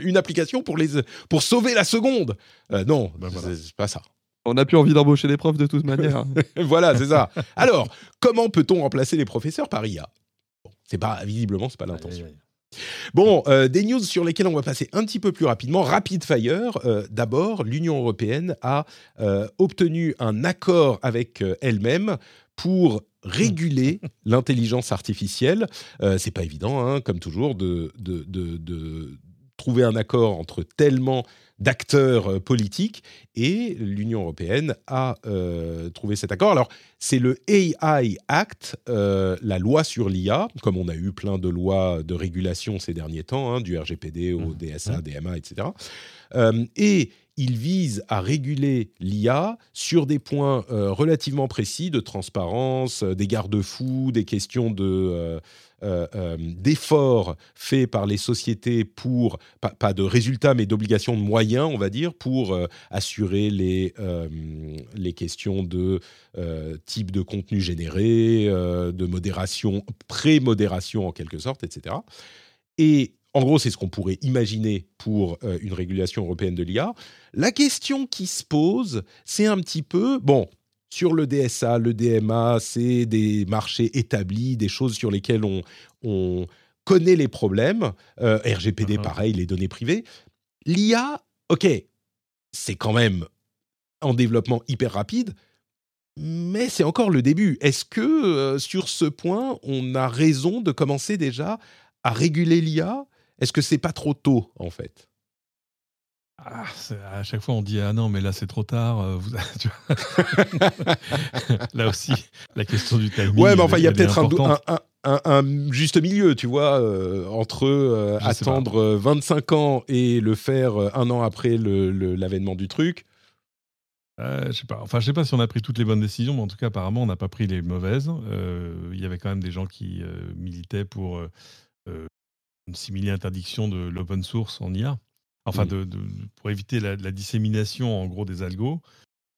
une application pour les pour sauver la seconde? Euh, Non, ben c'est pas ça. On n'a plus envie d'embaucher des profs de toute manière. *laughs* voilà, c'est ça. Alors, comment peut-on remplacer les professeurs par IA C'est pas visiblement, c'est pas l'intention. Bon, euh, des news sur lesquelles on va passer un petit peu plus rapidement. Rapid fire. Euh, d'abord, l'Union européenne a obtenu un accord avec elle-même pour réguler *laughs* l'intelligence artificielle. Euh, c'est pas évident, hein, comme toujours, de, de, trouver un accord entre tellement d'acteurs euh, politiques et l'Union européenne a euh, trouvé cet accord. Alors, c'est le AI Act, euh, la loi sur l'IA, comme on a eu plein de lois de régulation ces derniers temps, hein, du RGPD au. DSA, DMA, etc. et il vise à réguler l'IA sur des points relativement précis de transparence, des garde-fous, des questions de euh, d'efforts faits par les sociétés pour pas, de résultats mais d'obligations de moyens, on va dire, pour assurer les les questions de type de contenu généré, de modération, pré-modération en quelque sorte, etc. Et en gros, c'est ce qu'on pourrait imaginer pour euh, une régulation européenne de l'IA. La question qui se pose, c'est un petit peu, bon, sur le DSA, le DMA, c'est des marchés établis, des choses sur lesquelles on, connaît les problèmes. Euh, RGPD, uh-huh. pareil, les données privées. L'IA, ok, c'est quand même en développement hyper rapide, mais c'est encore le début. Est-ce que euh, sur ce point, on a raison de commencer déjà à réguler l'IA est-ce que c'est pas trop tôt, en fait? Ah, à chaque fois, on dit Ah non, mais là, c'est trop tard. Euh, *laughs* là aussi, la question du timing. Ouais, mais enfin, il y a peut-être un, juste milieu, tu vois, euh, entre euh, attendre 25 ans et le faire un an après l'avènement du truc. je sais pas. Enfin, je sais pas si on a pris toutes les bonnes décisions, mais en tout cas, apparemment, on n'a pas pris les mauvaises. Il y avait quand même des gens qui militaient pour une simili interdiction de l'open source en IA. Enfin, de, pour éviter la, dissémination en gros des algos,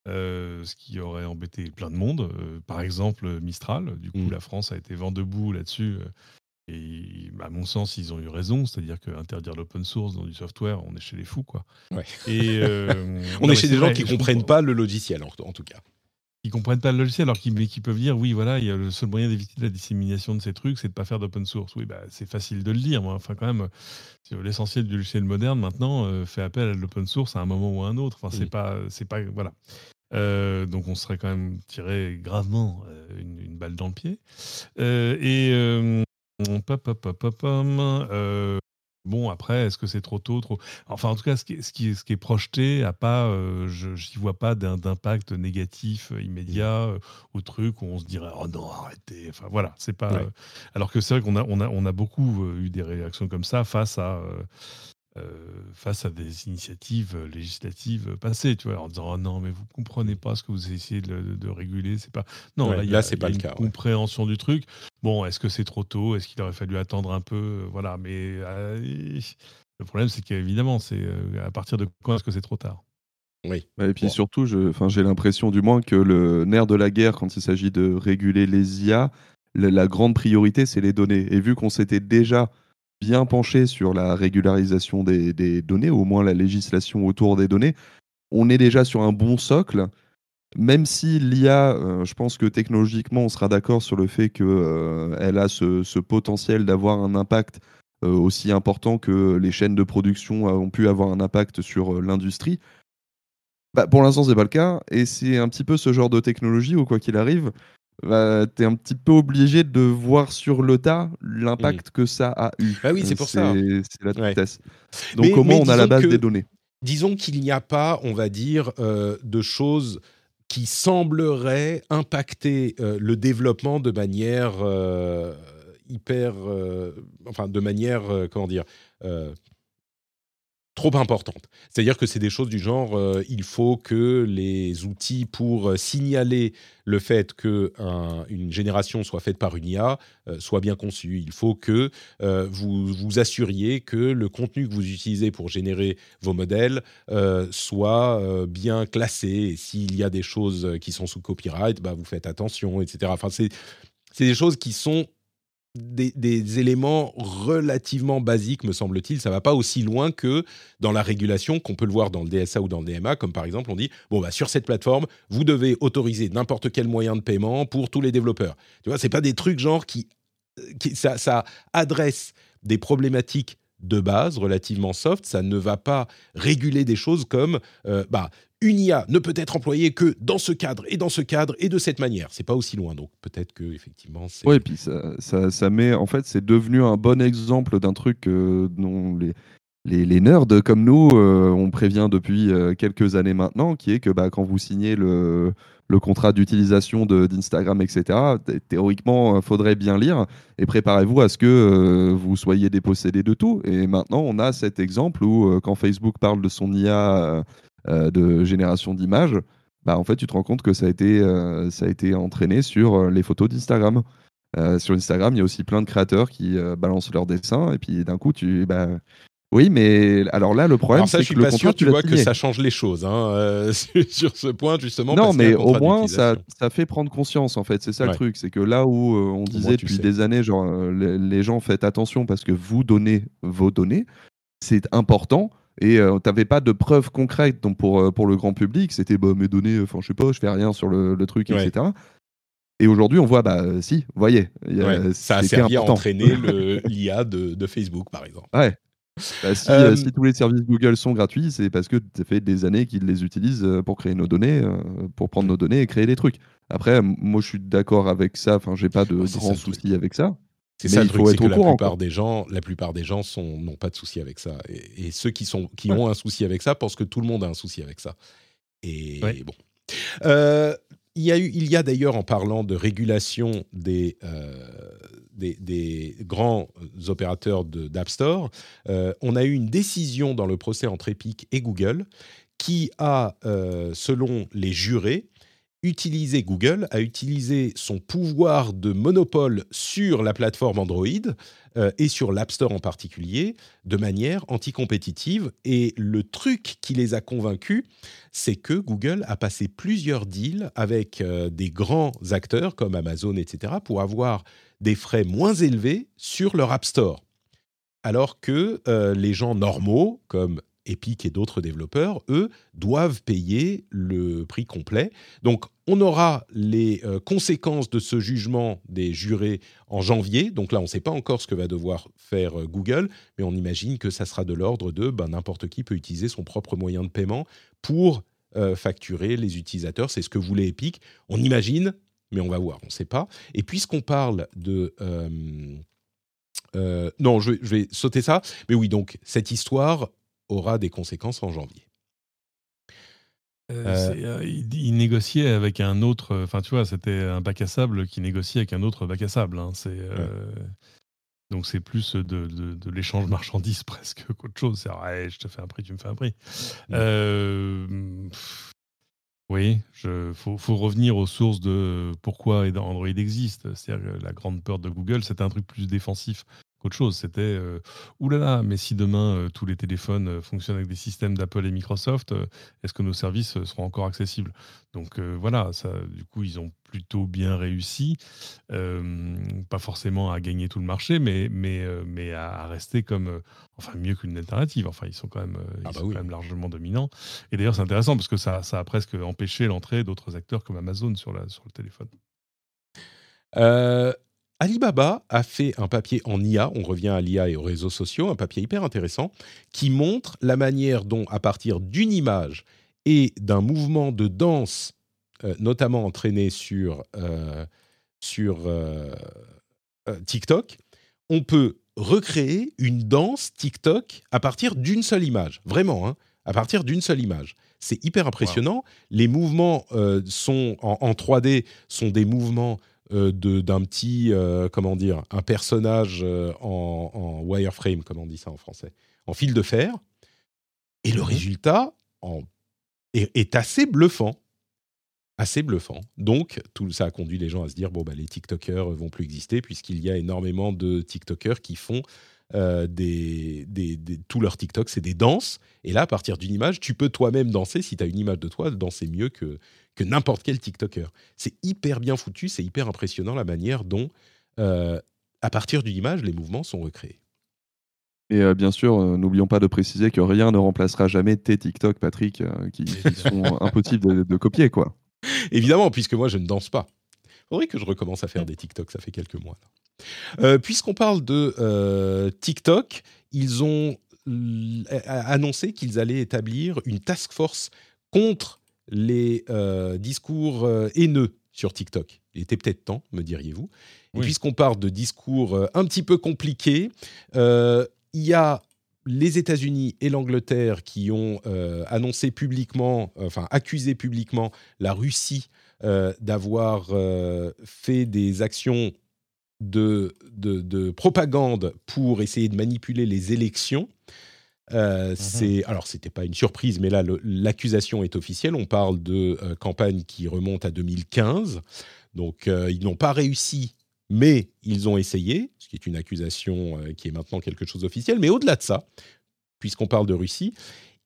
euh, ce qui aurait embêté plein de monde. Euh, par exemple, Mistral. Du coup, mmh. la France a été vent debout là-dessus. Euh, et à mon sens, ils ont eu raison, c'est-à-dire qu'interdire l'open source dans du software, on est chez les fous, quoi. Et *laughs* on est chez des gens qui comprennent pas le logiciel, en tout cas qui comprennent pas le logiciel, alors qu'ils peuvent dire oui, voilà, il y a le seul moyen d'éviter la dissémination de ces trucs, c'est de pas faire d'open source. Oui, bah, c'est facile de le dire. Moi. Enfin, quand même, l'essentiel du logiciel moderne maintenant euh, fait appel à l'open source à un moment ou à un autre. Enfin, c'est pas, c'est pas, voilà. Euh, donc, on serait quand même tiré gravement euh, une, balle dans le pied. et pop, pop, pop, pop, Bon, après, est-ce que c'est trop tôt trop... Enfin, en tout cas, ce qui, ce qui, ce qui est projeté, a pas, euh, je n'y vois pas d'impact négatif euh, immédiat euh, au truc où on se dirait « Oh non, arrêtez !» Enfin, voilà, c'est pas... alors que c'est vrai qu'on a, on a, on a beaucoup eu des réactions comme ça face à... face à des initiatives législatives passées, tu vois, en disant oh non mais vous comprenez pas ce que vous essayez de, réguler, c'est pas non là, c'est pas le cas. Compréhension du truc. Bon, est-ce que c'est trop tôt? Est-ce qu'il aurait fallu attendre un peu? Euh, Voilà, mais euh, le problème, c'est qu'évidemment, c'est euh, à partir de quand est-ce que c'est trop tard? Oui. Et puis surtout, j'ai l'impression du moins que le nerf de la guerre, quand il s'agit de réguler les IA, la, grande priorité, c'est les données. Et vu qu'on s'était déjà bien penché sur la régularisation des, données, au moins la législation autour des données, on est déjà sur un bon socle même si l'IA, euh, je pense que technologiquement, on sera d'accord sur le fait qu'elle euh, a ce, potentiel d'avoir un impact euh, aussi important que les chaînes de production ont pu avoir un impact sur l'industrie. Bah, pour l'instant, c'est pas le cas, et c'est un petit peu ce genre de technologie où, quoi qu'il arrive, bah, tu es un petit peu obligé de voir sur le tas l'impact que ça a eu. Ah oui, c'est pour ça. C'est la vitesse. Donc, comment on a la base des données Disons qu'il n'y a pas, on va dire, de choses qui semblerait impacter le développement de manière hyper, enfin de manière comment dire trop importante. C'est-à-dire que c'est des choses du genre, euh, il faut que les outils pour euh, signaler le fait qu'une génération soit faite par une IA euh, soient bien conçus. Il faut que vous vous assuriez que le contenu que vous utilisez pour générer vos modèles soit bien classé. S'il y a des choses qui sont sous copyright, bah, vous faites attention, etc. Enfin, c'est des choses qui sont des, éléments relativement basiques, me semble-t-il. Ça va pas aussi loin que dans la régulation qu'on peut le voir dans le DSA ou dans le DMA, comme par exemple on dit bon bah sur cette plateforme vous devez autoriser n'importe quel moyen de paiement pour tous les développeurs. Tu vois, c'est pas des trucs genre qui, qui ça, ça adresse des problématiques de base relativement soft, ça ne va pas réguler des choses comme euh, bah, une IA ne peut être employée que dans ce cadre et dans ce cadre et de cette manière. C'est pas aussi loin, donc peut-être que effectivement. Oui, et puis ça, ça, met, en fait, c'est devenu un bon exemple d'un truc euh, dont les, les, les, nerds comme nous, euh, on prévient depuis euh, quelques années maintenant, qui est que bah, quand vous signez le, le contrat d'utilisation d'Instagram, etc., théoriquement, il faudrait bien lire et préparez-vous à ce que vous soyez dépossédé de tout. Et maintenant, on a cet exemple où quand Facebook parle de son IA euh, de génération d'images, bah, en fait, tu te rends compte que ça a été, euh, ça a été entraîné sur euh, les photos d'Instagram. sur Instagram, il y a aussi plein de créateurs qui balancent leurs dessins et puis d'un coup, tu. Bah, oui, mais alors là, le problème, c'est que le contrat, tu vois que ça change les choses hein, *laughs* sur ce point justement. Non, mais au moins ça, ça, fait prendre conscience en fait. C'est ça le truc, c'est que là où on disait depuis des années, genre les, gens faites attention parce que vous donnez vos données, c'est important et euh, tu n'avais pas de preuves concrètes donc pour, euh, pour le grand public. C'était bah, mes données, enfin je sais pas, je fais rien sur le, truc, etc. Et aujourd'hui, on voit, bah si, vous voyez. ça a servi à entraîner *laughs* l'IA de, de, Facebook, par exemple. Ouais. Bah, si, euh, si, tous les services Google sont gratuits, c'est parce que ça fait des années qu'ils les utilisent pour créer nos données, pour prendre nos données et créer des trucs. Après, moi, je suis d'accord avec ça. Enfin, j'ai pas de grands soucis avec ça. C'est ça le truc, c'est que la plupart des gens, la plupart des gens sont n'ont pas de souci avec ça. Et, ceux qui sont qui ont un souci avec ça pensent que tout le monde a un souci avec ça. Et bon. Euh, il y a eu, il y a d'ailleurs en parlant de régulation des euh, des, des, grands opérateurs d'App Store, euh, on a eu une décision dans le procès entre Epic et Google qui a, selon les jurés, utiliser Google, a utilisé son pouvoir de monopole sur la plateforme Android euh, et sur l'App Store en particulier de manière anticompétitive. Et le truc qui les a convaincus, c'est que Google a passé plusieurs deals avec euh, des grands acteurs comme Amazon, etc., pour avoir des frais moins élevés sur leur App Store. Alors que euh, les gens normaux, comme Epic et d'autres développeurs, eux, doivent payer le prix complet. Donc, on aura les euh, conséquences de ce jugement des jurés en janvier. Donc là, on ne sait pas encore ce que va devoir faire euh, Google, mais on imagine que ça sera de l'ordre de ben, n'importe qui peut utiliser son propre moyen de paiement pour euh, facturer les utilisateurs. C'est ce que voulait Epic. On imagine, mais on va voir, on ne sait pas. Et puisqu'on parle de... non, je vais sauter ça. Mais oui, donc cette histoire, aura des conséquences en janvier. Euh, euh, euh, il, négociait avec un autre, enfin tu vois, c'était un bac à sable qui négociait avec un autre bac à sable. Hein, c'est, donc c'est plus de, de, l'échange marchandises *laughs* presque qu'autre chose. C'est ouais, je te fais un prix, tu me fais un prix. oui, il faut, faut, revenir aux sources de pourquoi Android existe. C'est-à-dire la grande peur de Google, c'était un truc plus défensif autre chose. C'était euh, oulala, mais si demain euh, tous les téléphones euh, fonctionnent avec des systèmes d'Apple et Microsoft, est-ce que nos services seront encore accessibles? Donc voilà, ça, du coup, ils ont plutôt bien réussi, pas forcément à gagner tout le marché, mais, mais, mais à, rester comme, enfin, mieux qu'une alternative. Enfin, ils sont quand même, ah bah quand même largement dominants. Et d'ailleurs, c'est intéressant parce que ça, ça a presque empêché l'entrée d'autres acteurs comme Amazon sur, la, sur le téléphone. Alibaba a fait un papier en IA, on revient à l'IA et aux réseaux sociaux, un papier hyper intéressant, qui montre la manière dont, à partir d'une image et d'un mouvement de danse, euh, notamment entraîné sur, euh, sur euh, TikTok, on peut recréer une danse TikTok à partir d'une seule image. Vraiment, hein, à partir d'une seule image. C'est hyper impressionnant. Les mouvements sont en, 3D sont des mouvements d'un petit, euh, comment dire, un personnage en, wireframe, comme on dit ça en français, en fil de fer. Et le mhm. résultat est, assez bluffant. Assez bluffant. Donc, tout ça a conduit les gens à se dire bon, bah, les TikTokers vont plus exister, puisqu'il y a énormément de TikTokers qui font euh, des, des, tous leurs TikTok, c'est des danses. Et là, à partir d'une image, tu peux toi-même danser. Si tu as une image de toi, danser mieux que, que n'importe quel TikToker. C'est hyper bien foutu, c'est hyper impressionnant la manière dont, euh, à partir d'une image, les mouvements sont recréés. Et euh, bien sûr, n'oublions pas de préciser que rien ne remplacera jamais tes TikTok, Patrick, qui, sont *laughs* impossibles de, copier, quoi. Évidemment, puisque moi, je ne danse pas. Faudrait que je recommence à faire des TikTok, ça fait quelques mois. Euh, puisqu'on parle de euh, TikTok, ils ont annoncé qu'ils allaient établir une task force contre les euh, discours haineux sur TikTok. Il était peut-être temps, me diriez-vous. Puisqu'on parle de discours un petit peu compliqués, il y a les États-Unis et l'Angleterre qui ont annoncé publiquement, enfin accusé publiquement la Russie d'avoir fait des actions de, de, propagande pour essayer de manipuler les élections. Euh, mhm. c'est alors c'était pas une surprise, mais là l'accusation est officielle. On parle de euh, campagne qui remonte à 2015, donc euh, ils n'ont pas réussi, mais ils ont essayé, ce qui est une accusation euh, qui est maintenant quelque chose d'officiel. Mais au-delà de ça, puisqu'on parle de Russie,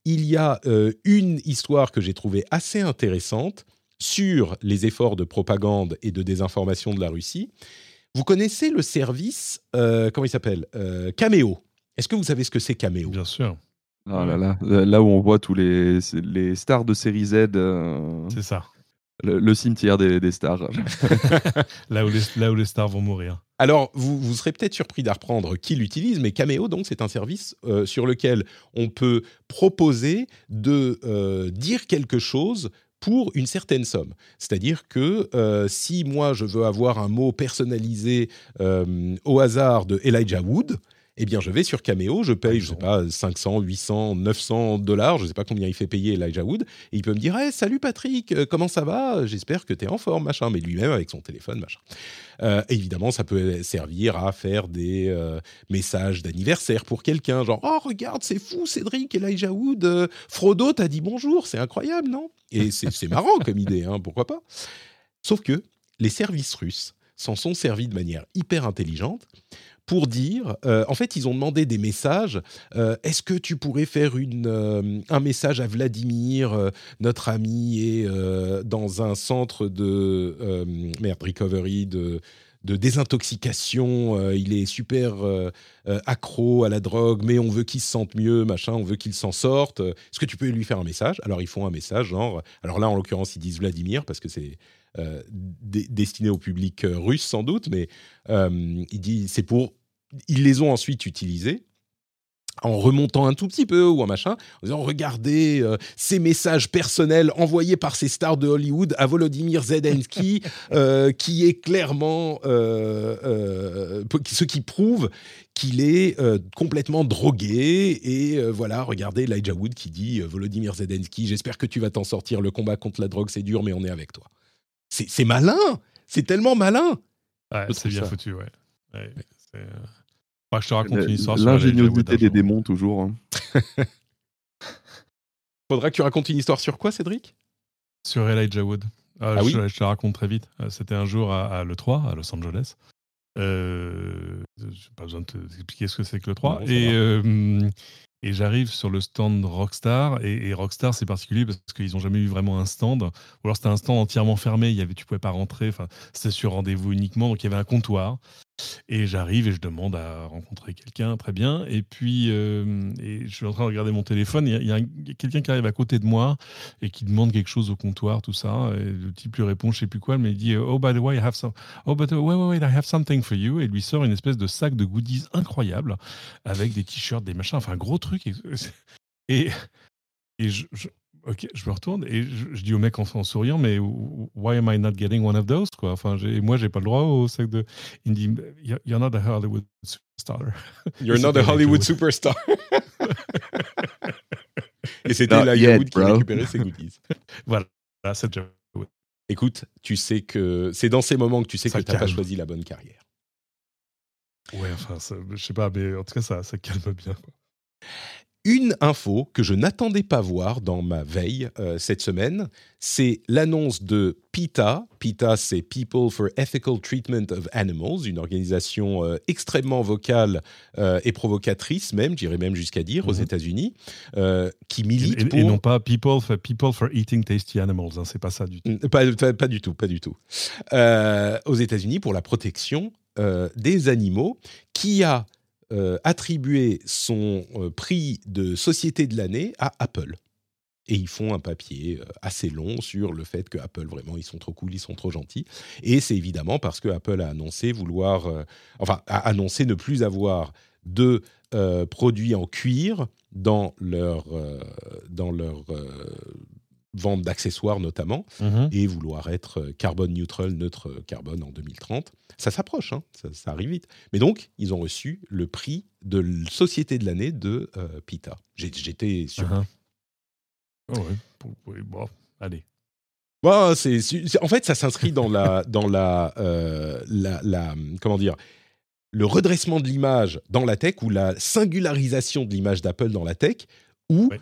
il y a une histoire que j'ai trouvée assez intéressante sur les efforts de propagande et de désinformation de la Russie. Vous connaissez le service, euh, comment il s'appelle euh, Cameo. Est-ce que vous savez ce que c'est Cameo? Bien sûr. Oh là, là, là où on voit tous les, les stars de série Z. Euh, c'est ça. Le, cimetière des, stars. *laughs* *laughs* là, où les, là où les stars vont mourir. Alors, vous, vous serez peut-être surpris d'apprendre qui l'utilise, mais Cameo, donc, c'est un service sur lequel on peut proposer de dire quelque chose pour une certaine somme. C'est-à-dire que euh, si moi je veux avoir un mot personnalisé euh, au hasard de Elijah Wood, eh bien, je vais sur Cameo, je paye, je sais pas, 500, 800, 900 dollars, je sais pas combien il fait payer Elijah Wood, et il peut me dire hey, Salut Patrick, euh, comment ça va? J'espère que tu es en forme, machin. Mais lui-même avec son téléphone, machin. Euh, évidemment, ça peut servir à faire des euh, messages d'anniversaire pour quelqu'un, genre Oh, regarde, c'est fou, Cédric, Elijah Wood, Frodo t'a dit bonjour, c'est incroyable, non? Et c'est marrant comme idée, hein, pourquoi pas? Sauf que les services russes s'en sont servis de manière hyper intelligente pour dire, euh, en fait, ils ont demandé des messages. Euh, est-ce que tu pourrais faire une, euh, un message à Vladimir, notre ami, est dans un centre de merde recovery de de désintoxication, il est super accro à la drogue, mais on veut qu'il se sente mieux, machin, on veut qu'il s'en sorte. Est-ce que tu peux lui faire un message? Alors ils font un message, genre, alors là en l'occurrence ils disent Vladimir parce que c'est destiné au public russe sans doute, mais euh, il dit c'est pour. Ils les ont ensuite utilisés en remontant un tout petit peu ou un machin, en disant regardez ces messages personnels envoyés par ces stars de Hollywood à Volodymyr Zelensky, *laughs* qui est clairement ce qui prouve qu'il est complètement drogué. Et voilà, regardez Elijah Wood qui dit Volodymyr Zelensky, j'espère que tu vas t'en sortir. Le combat contre la drogue, c'est dur, mais on est avec toi. C'est malin C'est tellement malin C'est bien foutu, ouais. Je te raconte une histoire sur L'ingéniosité des démons, toujours. Hein. *laughs* Faudra que tu racontes une histoire sur quoi, Cédric? Sur Elijah Wood. Euh, ah, oui je, te la raconte très vite. Euh, c'était un jour à, l'E3, à Los Angeles. Euh, n'ai pas besoin de t'expliquer ce que c'est que l'E3. et, euh, et j'arrive sur le stand Rockstar. Et, Rockstar, c'est particulier parce qu'ils n'ont jamais eu vraiment un stand. Ou alors c'était un stand entièrement fermé. Il y avait, tu pouvais pas rentrer. Enfin, c'était sur rendez-vous uniquement. Donc il y avait un comptoir. Et j'arrive et je demande à rencontrer quelqu'un, très bien. Et puis, euh, je suis en train de regarder mon téléphone. Il y a, quelqu'un qui arrive à côté de moi et qui demande quelque chose au comptoir, tout ça. Et le type lui répond, je sais plus quoi, mais il dit Oh, by the way, I have some. Oh, but wait, wait, wait, I have something for you. Et lui sort une espèce de sac de goodies incroyable avec des t-shirts, des machins, enfin, un gros truc. *laughs* Et, et, je, Ok, je me retourne et je, dis au mec en, souriant, mais why am I not getting one of those quoi? Enfin, moi, j'ai pas le droit au sac de. Il me dit, you're not a Hollywood superstar. *laughs* You're not a Hollywood superstar. *laughs* Et c'était Not la yet, qui bro. récupérait ses goodies. Voilà, c'est déjà. Écoute, tu sais que c'est dans ces moments que tu sais Ça que tu n'as pas choisi la bonne carrière. Ouais, enfin, ça- je sais pas, mais en tout cas, ça, ça calme bien. quoi. Une info que je n'attendais pas voir dans ma veille euh, cette semaine, c'est l'annonce de PETA. PETA, c'est People for Ethical Treatment of Animals, une organisation euh, extrêmement vocale euh, et provocatrice, même, j'irais même jusqu'à dire, aux Mhm. États-Unis, qui milite et- pour. et non pas people for, people for eating tasty animals, hein, c'est pas ça du tout. Pas, pas- pas du tout, pas du tout. Aux États-Unis, pour la protection des animaux, qui a euh, attribué son euh, prix de société de l'année à Apple. Et ils font un papier euh, assez long sur le fait que Apple, vraiment, ils sont trop cool, ils sont trop gentils. Et c'est évidemment parce que Apple a annoncé vouloir, enfin, annoncé ne plus avoir de produits en cuir dans leur, vente d'accessoires notamment et vouloir être euh, carbone neutral, neutre euh, carbone en 2030. Ça s'approche, hein, ça, ça arrive vite. Mais donc, ils ont reçu le prix de société de l'année de euh. J'ai- J'étais sur. Uh-huh. Oh ouais, pour- oui, bon, allez. Bah, c'est- c'est- en fait, ça s'inscrit dans la, *laughs* dans la, euh, la, la- comment dire, le redressement de l'image dans la tech ou la singularisation de l'image d'Apple dans la tech, où Oui.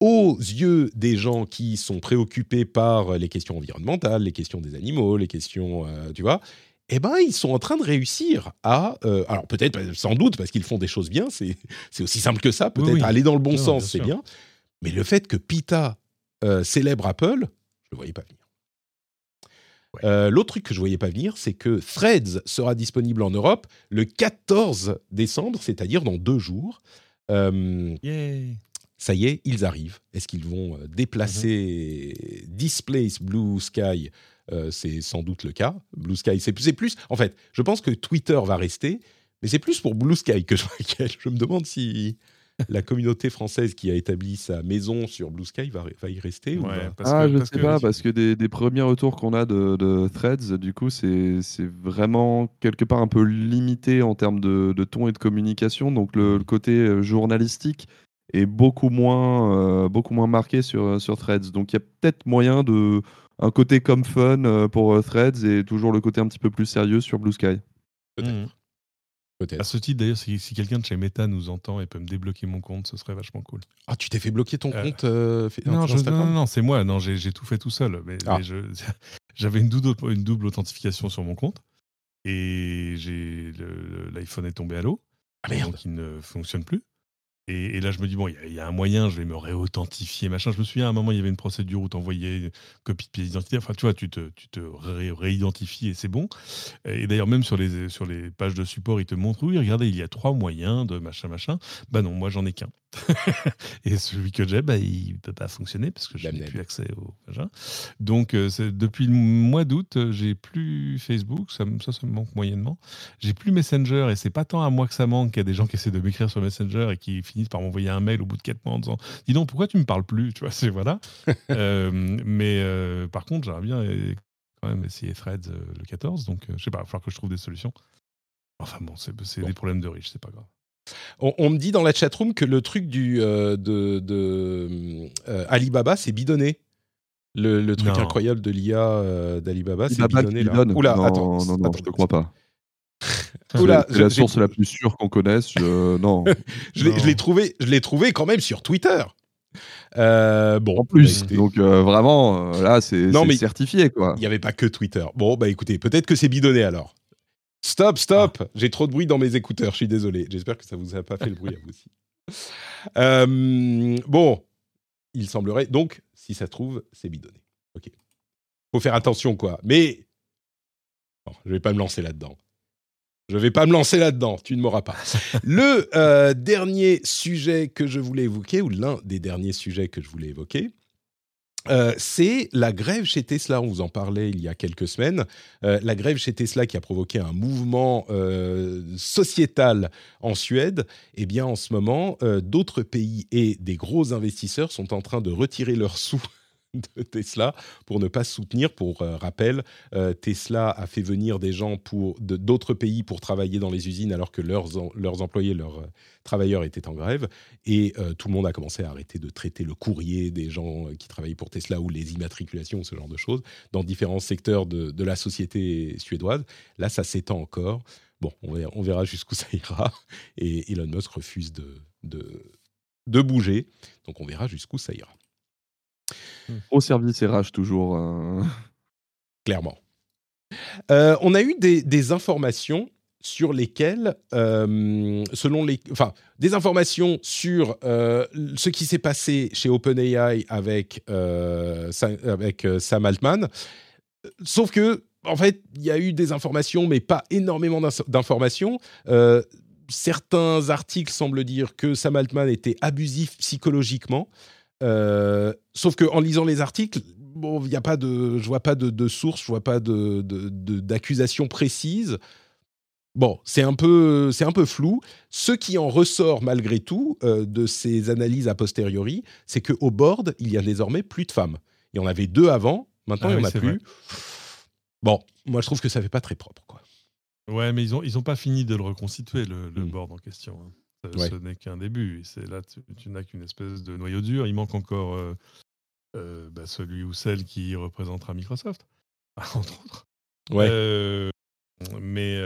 Aux yeux des gens qui sont préoccupés par les questions environnementales, les questions des animaux, les questions, euh, tu vois, eh ben, ils sont en train de réussir à, euh, alors peut-être, sans doute, parce qu'ils font des choses bien, c'est c'est aussi simple que ça, peut-être Oui, oui. aller dans le bon Non, sens, c'est bien, mais le fait que PETA euh, célèbre Apple, je le voyais pas venir. Euh, L'autre truc que je voyais pas venir, c'est que Threads sera disponible en Europe le 14 décembre, c'est-à-dire dans deux jours. Euh. Ça y est, ils arrivent. Est-ce qu'ils vont euh, déplacer Displace Blue Sky? Euh, C'est sans doute le cas. Blue Sky, c'est plus. En fait, je pense que Twitter va rester, mais c'est plus pour Blue Sky que je m'inquiète. Je me demande si la communauté française qui a établi sa maison sur Blue Sky va, va y rester ou parce ah, que- je parce sais que- pas, parce que des, des premiers retours qu'on a de, de Threads, du coup, c'est vraiment quelque part un peu limité en termes de, de ton et de communication. Donc, le, le côté euh, journalistique est beaucoup moins, euh, beaucoup moins marqué sur, sur Threads. Donc, il y a peut-être moyen de. Un côté comme fun euh, pour euh, Threads et toujours le côté un petit peu plus sérieux sur Blue Sky. Peut-être. Mhm. Peut-être. À ce titre, d'ailleurs, si, si quelqu'un de chez Meta nous entend et peut me débloquer mon compte, ce serait vachement cool. Ah, tu t'es fait bloquer ton Euh, compte euh, fait- Non, je- non, non, non, c'est moi. Non, j'ai tout fait tout seul. Mais, Ah. mais *laughs* j'avais une double, une double authentification sur mon compte et j'ai l'iPhone est tombé à l'eau. Ah, merde. Donc il ne fonctionne plus. Et, et là, je me dis, bon, il y a- il y, a un moyen, je vais me réauthentifier, machin. Je me souviens, à un moment, il y avait une procédure où tu envoyais une copie de pièce d'identité. Enfin, tu vois, tu te, tu te ré- réidentifies et c'est bon. Et d'ailleurs, même sur les, sur les pages de support, ils te montrent, oui, regardez, il y a trois moyens de machin, machin. Bah non, moi, j'en ai qu'un. *laughs* et celui que j'ai, bah, il ne peut pas fonctionner parce que je n'ai plus accès au machin. Donc, euh, depuis le mois d'août, j'ai plus Facebook. Ça, ça me manque moyennement. J'ai plus Messenger et c'est pas tant à moi que ça manque qu'il y a des gens qui essaient de m'écrire sur Messenger et qui finissent par m'envoyer un mail au bout de quatre mois en disant Dis donc, pourquoi tu me parles plus Tu vois, c'est voilà. *laughs* Euh, mais euh, par contre, j'aimerais bien quand même essayer Threads euh, le 14. Donc, euh, je sais pas, il va falloir que je trouve des solutions. Enfin bon, c'est c'est Bon. des problèmes de riches, c'est pas grave. On, on me dit dans la chatroom que le truc du, euh, de, de, euh, Alibaba, c'est bidonné. Le, le truc Non. incroyable de l'IA euh, d'Alibaba, c'est Alibaba bidonné. Là. Oula, non, attends. non, non, attends. je te crois pas. Oula, c'est la source la plus sûre qu'on connaisse. je- *laughs* Non. Je l'ai- trouvé, je l'ai trouvé quand même sur Twitter. Euh, bon, En plus, bah, écoutez, donc euh, vraiment, euh, là, c'est Non, c'est mais- certifié, quoi. il n'y avait pas que Twitter. Bon, bah écoutez, peut-être que c'est bidonné alors. Stop, stop Ah. J'ai trop de bruit dans mes écouteurs, je suis désolé. J'espère que ça vous a pas fait le bruit à vous aussi. *laughs* Euh, bon, il semblerait. Donc, si ça se trouve, c'est bidonné. Ok. Faut faire attention, quoi. Mais. Non, je vais pas me lancer là-dedans. Je vais pas me lancer là-dedans, tu ne m'auras pas. Le euh, dernier sujet que je voulais évoquer, ou l'un des derniers sujets que je voulais évoquer, euh, c'est la grève chez Tesla. On vous en parlait il y a quelques semaines. Euh, la grève chez Tesla qui a provoqué un mouvement sociétal en Suède. Eh bien, en ce moment, d'autres pays et des gros investisseurs sont en train de retirer leurs sous de Tesla pour ne pas soutenir. Pour euh, rappel, euh, Tesla a fait venir des gens pour d'autres pays pour travailler dans les usines alors que leurs, employés, leurs euh, travailleurs étaient en grève. Et tout le monde a commencé à arrêter de traiter le courrier des gens qui travaillaient pour Tesla ou les immatriculations, ce genre de choses, dans différents secteurs de, la société suédoise. Là, ça s'étend encore. Bon, on verra, jusqu'où ça ira. Et Elon Musk refuse de bouger. Donc on verra jusqu'où ça ira. Au service RH, toujours. Euh. Clairement. Euh, on a eu des, informations sur lesquelles, euh, selon les, enfin, des informations sur ce qui s'est passé chez OpenAI avec avec Sam Altman. Sauf que, en fait, il y a eu des informations, mais pas énormément d'informations. certains articles semblent dire que Sam Altman était abusif psychologiquement. Euh, sauf que en lisant les articles, bon, il y a pas de, je vois pas de, de source, je vois pas de, d'accusation précise. Bon, c'est un peu, c'est un peu flou. Ce qui en ressort malgré tout euh, de ces analyses a posteriori, c'est que au board, il y a désormais plus de femmes. Il y en avait deux avant, maintenant ah il n'y en a plus. Bon, moi je trouve que ça fait pas très propre, quoi. Ouais, mais ils ont, ils ont pas fini de le reconstituer le, le hmm. board en question. Hein. Ce n'est qu'un début. C'est là, tu, n'as qu'une espèce de noyau dur. Il manque encore euh, euh, bah, celui ou celle qui représentera Microsoft, *laughs* entre autres. Ouais. Euh, mais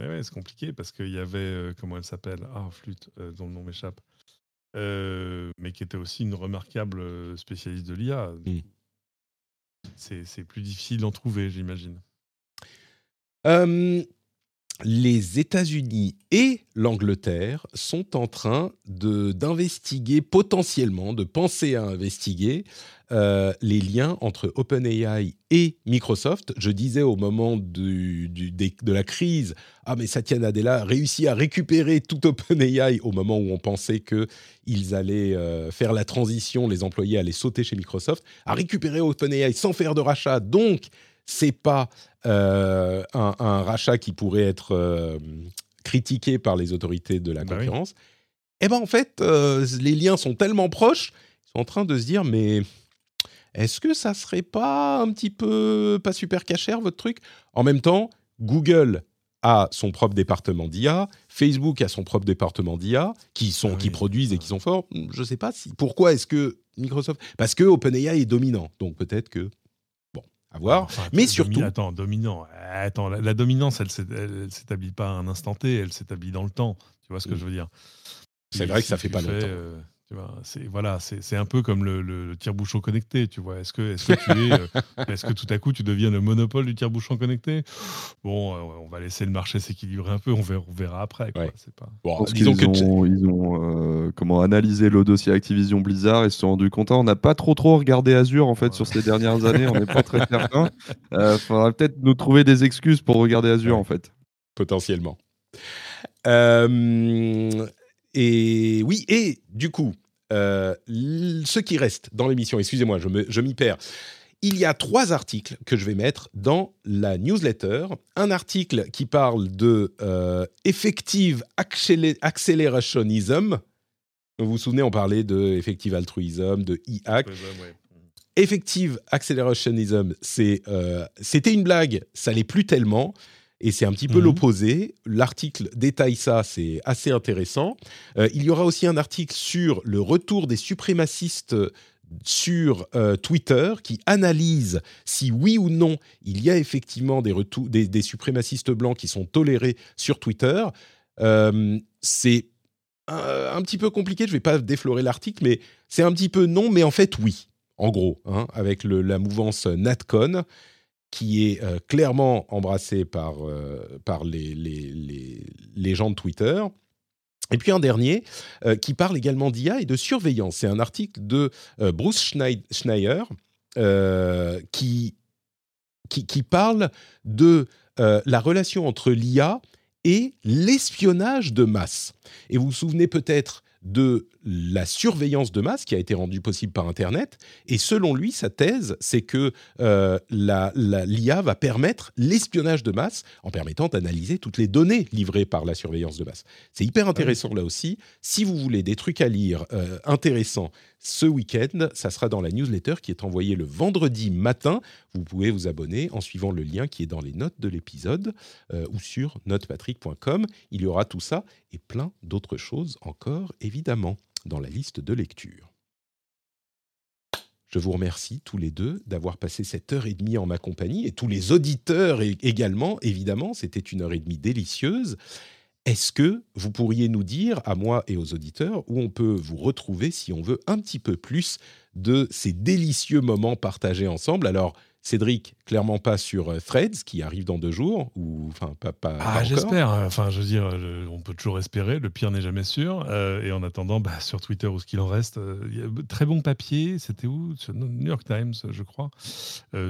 ouais, c'est compliqué parce qu'il y avait, comment elle s'appelle? Ah, flûte, dont le nom m'échappe. mais qui était aussi une remarquable spécialiste de l'IA. Mmh. C'est plus difficile d'en trouver, j'imagine les États-Unis et l'Angleterre sont en train d'investiguer potentiellement, de penser à investiguer euh, les liens entre OpenAI et Microsoft. Je disais au moment de la crise, ah mais Satya Nadella réussit à récupérer tout OpenAI au moment où on pensait qu'ils allaient euh, faire la transition, les employés allaient sauter chez Microsoft, a récupéré OpenAI sans faire de rachat, donc c'est pas euh, un, rachat qui pourrait être euh, critiqué par les autorités de la bah concurrence, eh ben en fait, euh, les liens sont tellement proches, ils sont en train de se dire mais est-ce que ça serait pas un petit peu pas super cachère votre truc? En même temps, Google a son propre département d'IA, Facebook a son propre département d'IA, qui sont ah qui produisent et qui sont forts. Je sais pas si pourquoi est-ce que Microsoft parce que OpenAI est dominant, donc peut-être que à voir. mais surtout. Attends, dominant. Attends, la, dominance, elle ne s'établit pas à un instant T, elle s'établit dans le temps. Tu vois ce que je veux dire? C'est vrai que ça fait pas longtemps. Euh, c'est voilà, c'est un peu comme le, tire-bouchon connecté, tu vois. Est-ce que, est que, tu euh, est, que tout à coup tu deviens le monopole du tire-bouchon connecté? Bon, euh, on va laisser le marché s'équilibrer un peu, on verra, on verra après. Quoi. Pas... Bon, ils, ont, ils ont euh, comment analysé le dossier Activision Blizzard et se sont rendus compte, on n'a pas trop trop regardé Azure en fait sur ces dernières années, on n'est pas très certain. *laughs* Il faudra peut-être nous trouver des excuses pour regarder Azure en fait. Potentiellement. et oui, et du coup, euh, ce qui reste dans l'émission, excusez-moi, je m'y perds. Il y a trois articles que je vais mettre dans la newsletter. Un article qui parle de euh, effective accelerationism. Vous vous souvenez, on parlait de effective altruism, de e-hack. Effective accelerationism, euh, c'était une blague, ça l'est plus tellement. Et c'est un petit peu mhm. l'opposé. L'article détaille ça, c'est assez intéressant. Euh, il y aura aussi un article sur le retour des suprémacistes sur euh, Twitter qui analyse si oui ou non il y a effectivement des, des, des suprémacistes blancs qui sont tolérés sur Twitter. Euh, c'est un, petit peu compliqué, je ne vais pas déflorer l'article, mais c'est un petit peu non, mais en fait oui, en gros, hein, avec le, la mouvance NatCon qui est euh, clairement embrassé par, euh, les, gens de Twitter. Et puis un dernier euh, qui parle également d'IA et de surveillance. C'est un article de Bruce Schneier qui, qui, qui, parle de la relation entre l'IA et l'espionnage de masse. Et vous vous souvenez peut-être de la surveillance de masse qui a été rendue possible par Internet. Et selon lui, sa thèse, c'est que euh, l'IA va permettre l'espionnage de masse en permettant d'analyser toutes les données livrées par la surveillance de masse. C'est hyper intéressant là aussi. Si vous voulez des trucs à lire euh, intéressants ce week-end, ça sera dans la newsletter qui est envoyée le vendredi matin. Vous pouvez vous abonner en suivant le lien qui est dans les notes de l'épisode euh, ou sur notepatrick.com. Il y aura tout ça et plein d'autres choses encore, évidemment, dans la liste de lecture. Je vous remercie tous les deux d'avoir passé cette heure et demie en ma compagnie et tous les auditeurs également, évidemment, c'était une heure et demie délicieuse. Est-ce que vous pourriez nous dire, à moi et aux auditeurs, où on peut vous retrouver si on veut un petit peu plus de ces délicieux moments partagés ensemble? Alors, Cédric, clairement pas sur euh, Threads, qui arrive dans deux jours, ou enfin pas, pas, ah, j'espère. Enfin, je veux dire, on peut toujours espérer. Le pire n'est jamais sûr. Euh, et en attendant, bah, sur Twitter ou ce qu'il en reste, euh, très bon papier. C'était où? Sur New York Times, je crois,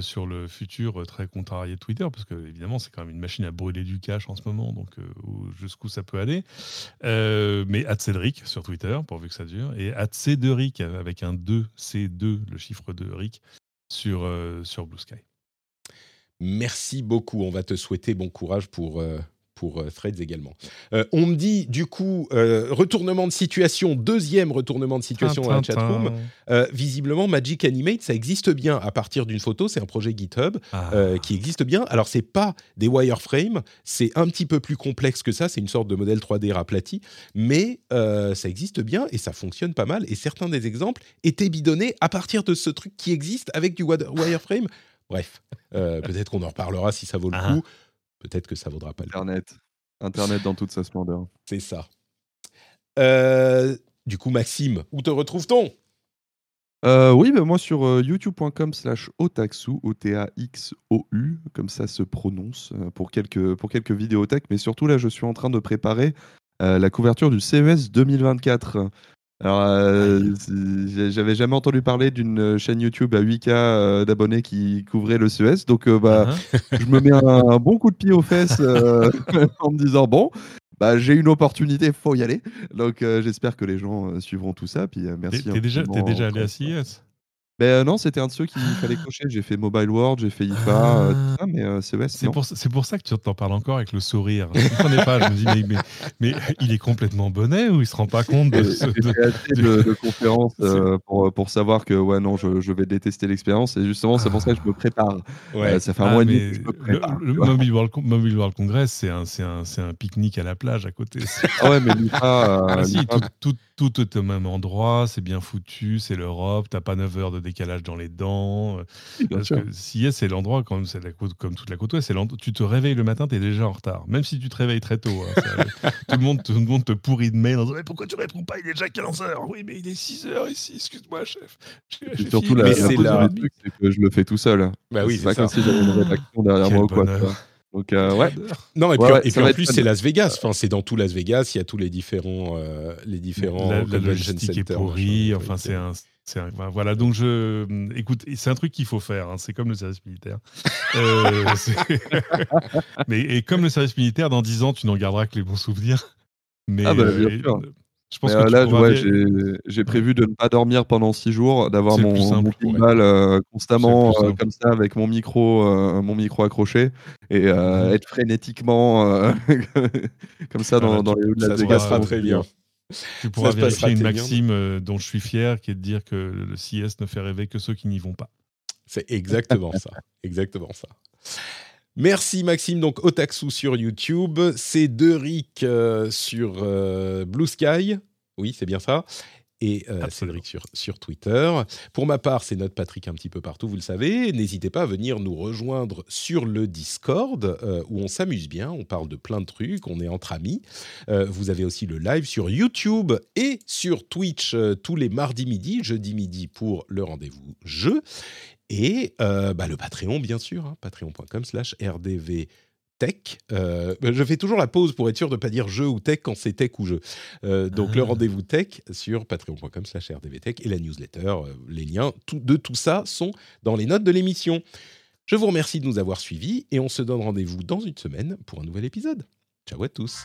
sur le futur très contrarié de Twitter, parce que évidemment, c'est quand même une machine à brûler du cash en ce moment, donc jusqu'où ça peut aller. mais at Cédric sur Twitter, pourvu que ça dure, et at C2Ric avec un 2, C2, le chiffre de Ric sur, euh, sur Blue Sky. Merci beaucoup. On va te souhaiter bon courage pour, euh, pour euh, Threads également. on me dit, du coup, retournement de situation, deuxième retournement de situation dans la chatroom. visiblement, Magic Animate, ça existe bien à partir d'une photo. C'est un projet GitHub ah. qui existe bien. Alors, c'est pas des wireframes, c'est un petit peu plus complexe que ça. C'est une sorte de modèle 3D raplati, mais ça existe bien et ça fonctionne pas mal. Et certains des exemples étaient bidonnés à partir de ce truc qui existe avec du wireframe. Bref, peut-être qu'on en reparlera si ça vaut le ah. coup. Peut-être que ça vaudra pas le coup. Internet. Internet dans toute sa splendeur. *laughs* C'est ça. Euh, du coup, Maxime, où te retrouve-t-on? Euh, oui, bah, moi sur euh, youtube.com slash otaxu, O-T-A-X-O-U, comme ça se prononce, pour, quelques, pour quelques tech, mais surtout là, je suis en train de préparer la couverture du CES 2024. Alors, j'avais jamais entendu parler d'une chaîne YouTube à 8K d'abonnés qui couvrait le CES, donc bah, uh-huh. je me mets un, bon coup de pied aux fesses *laughs* en me disant bon, bah, j'ai une opportunité, faut y aller. Donc j'espère que les gens suivront tout ça. Puis merci. T'es déjà, es déjà allé à CES ben, non, c'était un de ceux qu'il fallait cocher. J'ai fait Mobile World, j'ai fait IFA, euh, tout ça, mais euh, CES, C'est pour, c'est pour ça que tu t'en parles encore avec le sourire. Je ne comprenais pas. Je me dis, mais, mais, mais il est complètement bonnet ou il se rend pas compte de ce. J'ai fait assez de, de conférences *laughs* euh, pour, pour savoir que, ouais, non, je, je vais détester l'expérience. Et justement, c'est pour ça que je me prépare. Ouais. ça fait un ah, mois et demi que je me prépare. Le, Mobile, World, Mobile World Congress, c'est un, c'est un, c'est un pique-nique à la plage à côté. Ah *laughs* ouais, mais l'IFA. Ah, si, tout, tout, tout est au même endroit, c'est bien foutu, c'est l'Europe, t'as pas 9 heures de décalage dans les dents. Euh, parce que si c'est l'endroit, comme, la côte, comme toute la côte ouest, tu te réveilles le matin, tu es déjà en retard. Même si tu te réveilles très tôt. Hein, *laughs* tout, le monde, tout le monde te pourrit de mail en disant mais Pourquoi tu réponds pas? Il est déjà 15 heures. Oui, mais il est 6 heures ici, excuse-moi, chef. surtout, la, la, truc, c'est que je le fais tout seul. Bah oui, c'est pas comme si j'avais une rédaction derrière moi ou quoi. Donc, euh, ouais. Non, et puis, et puis en plus, c'est Las Vegas. Enfin, c'est dans tout Las Vegas. Il y a tous les différents, euh, les différents la, la logistique est pourrie. Enfin, c'est un, un, voilà. Donc, je, écoute, c'est un truc qu'il faut faire. Hein. C'est comme le service militaire. euh, *laughs* *laughs* mais et comme le service militaire, dans 10 ans, tu n'en garderas que les bons souvenirs. Mais, ah bah, bien sûr. Je pense que là, ouais, j'ai prévu de ne pas dormir pendant six jours, d'avoir mon, mon euh, constamment euh, comme ça avec mon micro, euh, mon micro accroché et être frénétiquement *laughs* comme ça dans, dans les de la Ça se très bien. Tu pourras vérifier une maxime dont je suis fier, qui est de dire que le CS ne fait rêver que ceux qui n'y vont pas. C'est exactement ça. Exactement ça. Merci Maxime, donc Otaxu sur YouTube, c'est deux Rick euh, sur euh, Blue Sky, oui c'est bien ça, et euh, Cédric sur, sur Twitter. Pour ma part, c'est notre Patrick un petit peu partout, vous le savez. N'hésitez pas à venir nous rejoindre sur le Discord, où on s'amuse bien, on parle de plein de trucs, on est entre amis. vous avez aussi le live sur YouTube et sur Twitch tous les mardis midi, jeudi midi pour le rendez-vous jeu. Et euh, bah, le Patreon, bien sûr, hein, patreon.com slash rdvtech. Euh, je fais toujours la pause pour être sûr de ne pas dire jeu ou tech quand c'est tech ou jeu. Euh, donc le ah. rendez-vous tech sur patreon.com slash rdvtech et la newsletter, les liens de tout ça sont dans les notes de l'émission. Je vous remercie de nous avoir suivis et on se donne rendez-vous dans une semaine pour un nouvel épisode. Ciao à tous.